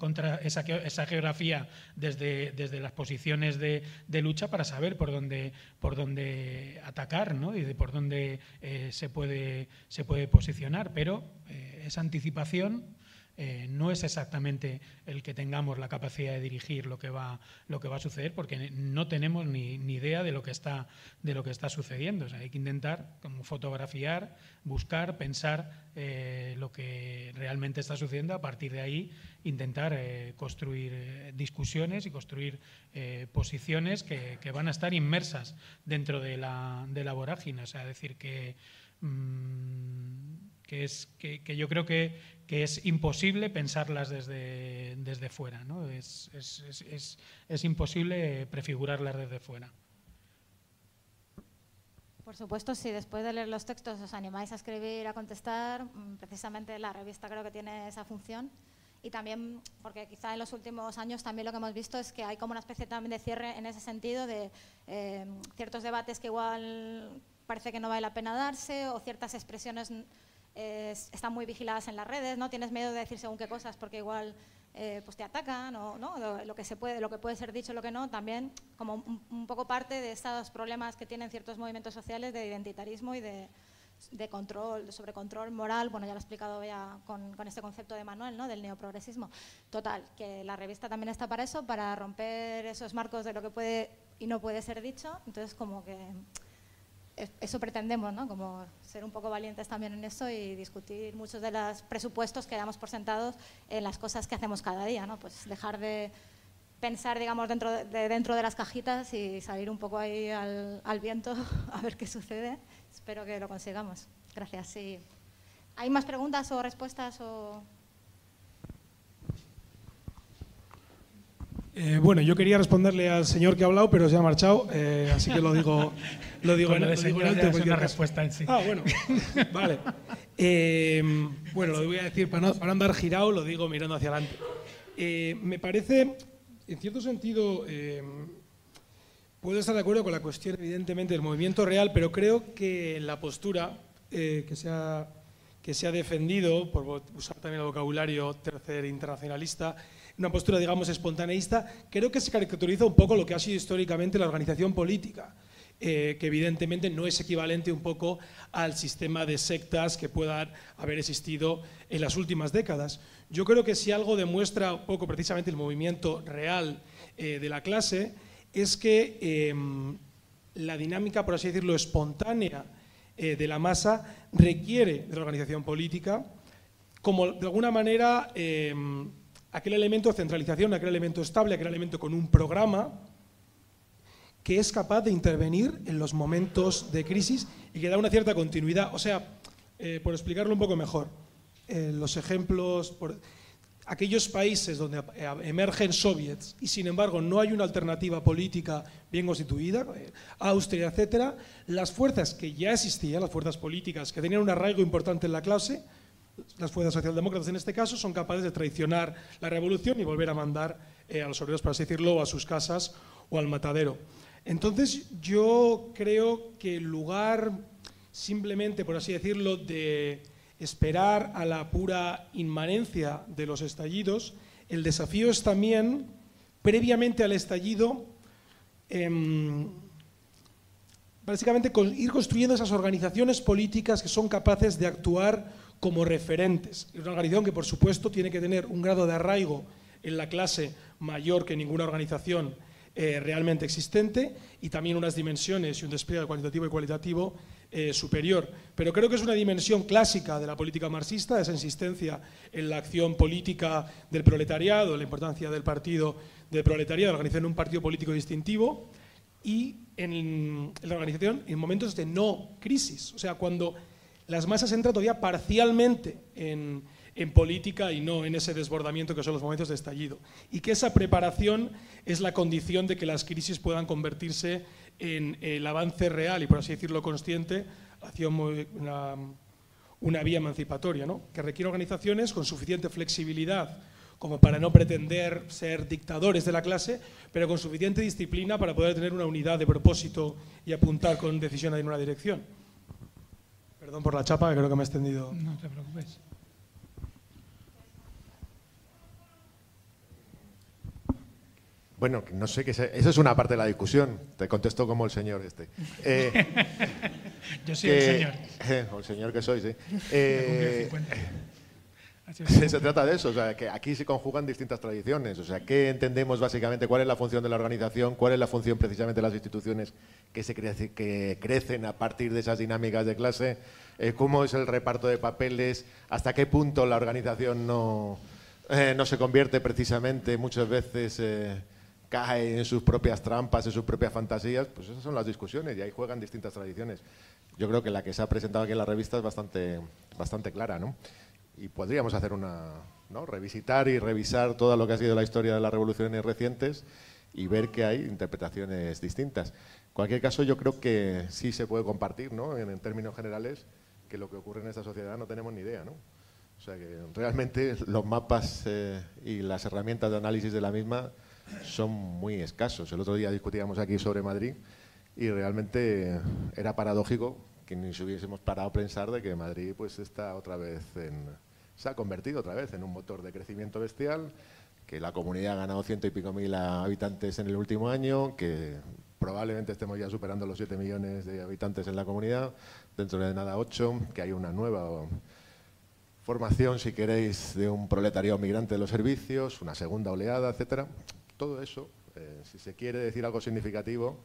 geografía desde, desde, las posiciones de, lucha para saber por dónde, por dónde atacar ¿no? y de por dónde eh, se, puede, se puede posicionar. Pero eh, esa anticipación eh, no es exactamente el que tengamos la capacidad de dirigir lo que va, lo que va a suceder, porque no tenemos ni, idea de lo que está, de lo que está sucediendo. hay que intentar como fotografiar, buscar, pensar eh, lo que realmente está sucediendo, a partir de ahí intentar eh, construir discusiones y construir posiciones que, van a estar inmersas dentro de la, de la vorágine. O sea, decir que... Mm, que, es, que, yo creo que, es imposible pensarlas desde, desde fuera, ¿no? es, es, imposible prefigurarlas desde fuera. Por supuesto, si después de leer los textos os animáis a escribir, a contestar, mm, precisamente la revista creo que tiene esa función. Y también, porque quizá en los últimos años también lo que hemos visto es que hay como una especie también de cierre en ese sentido de eh, ciertos debates que igual parece que no vale la pena darse o ciertas expresiones están muy vigiladas en las redes, no tienes miedo de decir según qué cosas porque igual eh, pues te atacan o ¿no? lo, que se puede, lo que puede ser dicho, lo que no, también como un, poco parte de estos problemas que tienen ciertos movimientos sociales de identitarismo y de, de control, de sobrecontrol moral, bueno, ya lo he explicado ya con, con, este concepto de Manuel, ¿no? del neoprogresismo. Total, que la revista también está para eso, para romper esos marcos de lo que puede y no puede ser dicho, entonces como que eso pretendemos, ¿no? Como ser un poco valientes también en eso y discutir muchos de los presupuestos que damos por sentados en las cosas que hacemos cada día, ¿no? Pues dejar de pensar, digamos, dentro de, dentro de las cajitas y salir un poco ahí al, al viento a ver qué sucede. Espero que lo consigamos. Gracias. Sí. ¿Hay más preguntas o respuestas o...? Eh, bueno, yo quería responderle al señor que ha hablado, pero se ha marchado, eh, así que lo digo, lo digo, en, alto. una respuesta en sí. Ah, bueno, vale. Eh, bueno, lo voy a decir para no, andar girado, lo digo mirando hacia adelante. me parece, en cierto sentido, puedo estar de acuerdo con la cuestión, evidentemente, del movimiento real, pero creo que en la postura que se ha que se ha defendido, por usar también el vocabulario tercer internacionalista, una postura, digamos, espontaneísta, creo que se caracteriza un poco lo que ha sido históricamente la organización política. eh, que evidentemente no es equivalente un poco al sistema de sectas que puedan haber existido en las últimas décadas. Yo creo que si algo demuestra un poco precisamente el movimiento real eh, de la clase es que em, la dinámica, por así decirlo, espontánea eh, de la masa requiere de la organización política como de alguna manera em, aquel elemento de centralización, aquel elemento estable, aquel elemento con un programa que es capaz de intervenir en los momentos de crisis y que da una cierta continuidad. O sea, eh, por explicarlo un poco mejor, eh, los ejemplos, por, aquellos países donde eh, emergen soviets y sin embargo no hay una alternativa política bien constituida, Austria, etcétera, las fuerzas que ya existían, las fuerzas políticas que tenían un arraigo importante en la clase, las fuerzas socialdemócratas en este caso, son capaces de traicionar la revolución y volver a mandar a los obreros, por así decirlo, a sus casas o al matadero. Entonces yo creo que en lugar simplemente, por así decirlo, de esperar a la pura inmanencia de los estallidos, el desafío es también, previamente al estallido, em, básicamente ir construyendo esas organizaciones políticas que son capaces de actuar como referentes. Es una organización que, por supuesto, tiene que tener un grado de arraigo en la clase mayor que ninguna organización eh, realmente existente y también unas dimensiones y un despliegue cuantitativo y cualitativo eh, superior. Pero creo que es una dimensión clásica de la política marxista, esa insistencia en la acción política del proletariado, la importancia del partido del proletariado, la un partido político distintivo y en, la organización en momentos de no crisis, o sea, cuando las masas entran todavía parcialmente en en política y no en ese desbordamiento que son los momentos de estallido. Y que esa preparación es la condición de que las crisis puedan convertirse en el avance real y, por así decirlo, consciente hacia una, vía emancipatoria, ¿no? que requiere organizaciones con suficiente flexibilidad como para no pretender ser dictadores de la clase, pero con suficiente disciplina para poder tener una unidad de propósito y apuntar con decisión en una dirección. Perdón por la chapa, que creo que me he extendido. No te preocupes. Bueno, no sé qué. Eso es una parte de la discusión. Te contesto como el señor este. Eh, Yo soy el señor. Eh, o el señor que soy, sí. Eh, se trata de eso, o sea, que aquí se conjugan distintas tradiciones. O sea, ¿qué entendemos básicamente? ¿Cuál es la función de la organización? ¿Cuál es la función precisamente de las instituciones que, se que crecen a partir de esas dinámicas de clase? ¿Cómo es el reparto de papeles? ¿Hasta qué punto la organización no, no se convierte precisamente muchas veces cae en sus propias trampas, en sus propias fantasías, pues esas son las discusiones y ahí juegan distintas tradiciones. Yo creo que la que se ha presentado aquí en la revista es bastante, bastante clara, ¿no? Y podríamos hacer una, ¿no? Revisitar y revisar todo lo que ha sido la historia de las revoluciones recientes y ver que hay interpretaciones distintas. En cualquier caso, yo creo que sí se puede compartir, ¿no? En, términos generales, que lo que ocurre en esta sociedad no tenemos ni idea, ¿no? O sea que realmente los mapas eh, y las herramientas de análisis de la misma son muy escasos. El otro día discutíamos aquí sobre Madrid y realmente era paradójico que ni se hubiésemos parado a pensar de que Madrid pues está otra vez en, se ha convertido otra vez en un motor de crecimiento bestial, que la comunidad ha ganado ciento y pico mil habitantes en el último año, que probablemente estemos ya superando los siete millones de habitantes en la comunidad, dentro de nada ocho, que hay una nueva formación, si queréis, de un proletariado migrante de los servicios, una segunda oleada, etcétera. Todo eso, eh, si se quiere decir algo significativo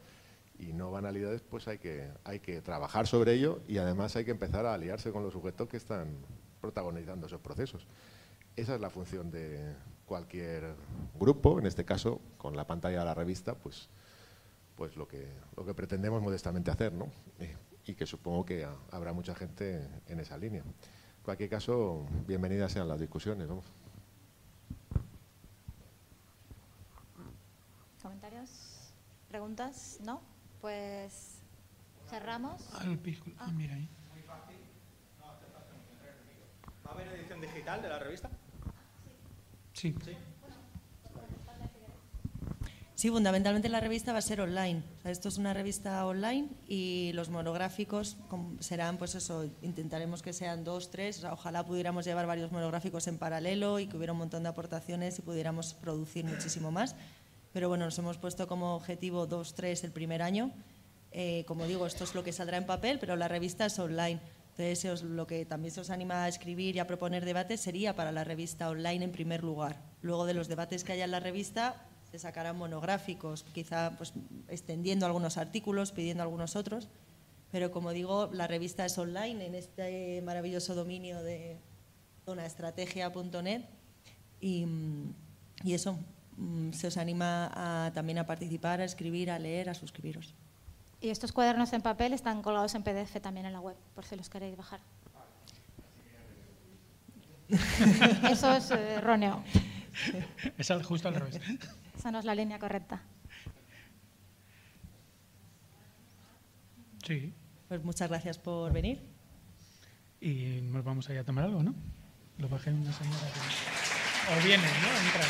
y no banalidades, pues hay que, hay que trabajar sobre ello y además hay que empezar a aliarse con los sujetos que están protagonizando esos procesos. Esa es la función de cualquier grupo, en este caso, con la pantalla de la revista, pues, pues lo, que, lo que pretendemos modestamente hacer, ¿no? y que supongo que habrá mucha gente en esa línea. En cualquier caso, bienvenidas sean las discusiones. ¿no? ¿Comentarios? ¿Preguntas? ¿No? Pues cerramos. Ah. mira ahí. ¿Va a haber edición digital de la revista? Sí. ¿Sí? Sí, fundamentalmente la revista va a ser online. esto es una revista online y los monográficos serán, pues eso, intentaremos que sean dos, tres. ojalá pudiéramos llevar varios monográficos en paralelo y que hubiera un montón de aportaciones y pudiéramos producir muchísimo más pero bueno, nos hemos puesto como objetivo dos, tres el primer año. Eh, como digo, esto es lo que saldrá en papel, pero la revista es online. Entonces, lo que también se os anima a escribir y a proponer debates sería para la revista online en primer lugar. Luego de los debates que haya en la revista, se sacarán monográficos, quizá pues, extendiendo algunos artículos, pidiendo algunos otros. Pero como digo, la revista es online en este maravilloso dominio de zonaestrategia.net y, y eso, mm, se os anima a- también a participar, a escribir, a leer, a suscribiros. Y estos cuadernos en papel están colgados en PDF también en la web, por si los queréis bajar. Eso es eh, erróneo. Es justo al revés. Esa no es la línea correcta. Sí. Pues muchas gracias por venir. Y nos vamos a ir a tomar algo, ¿no? Lo bajé una señora. que- O viene, ¿no? Entra.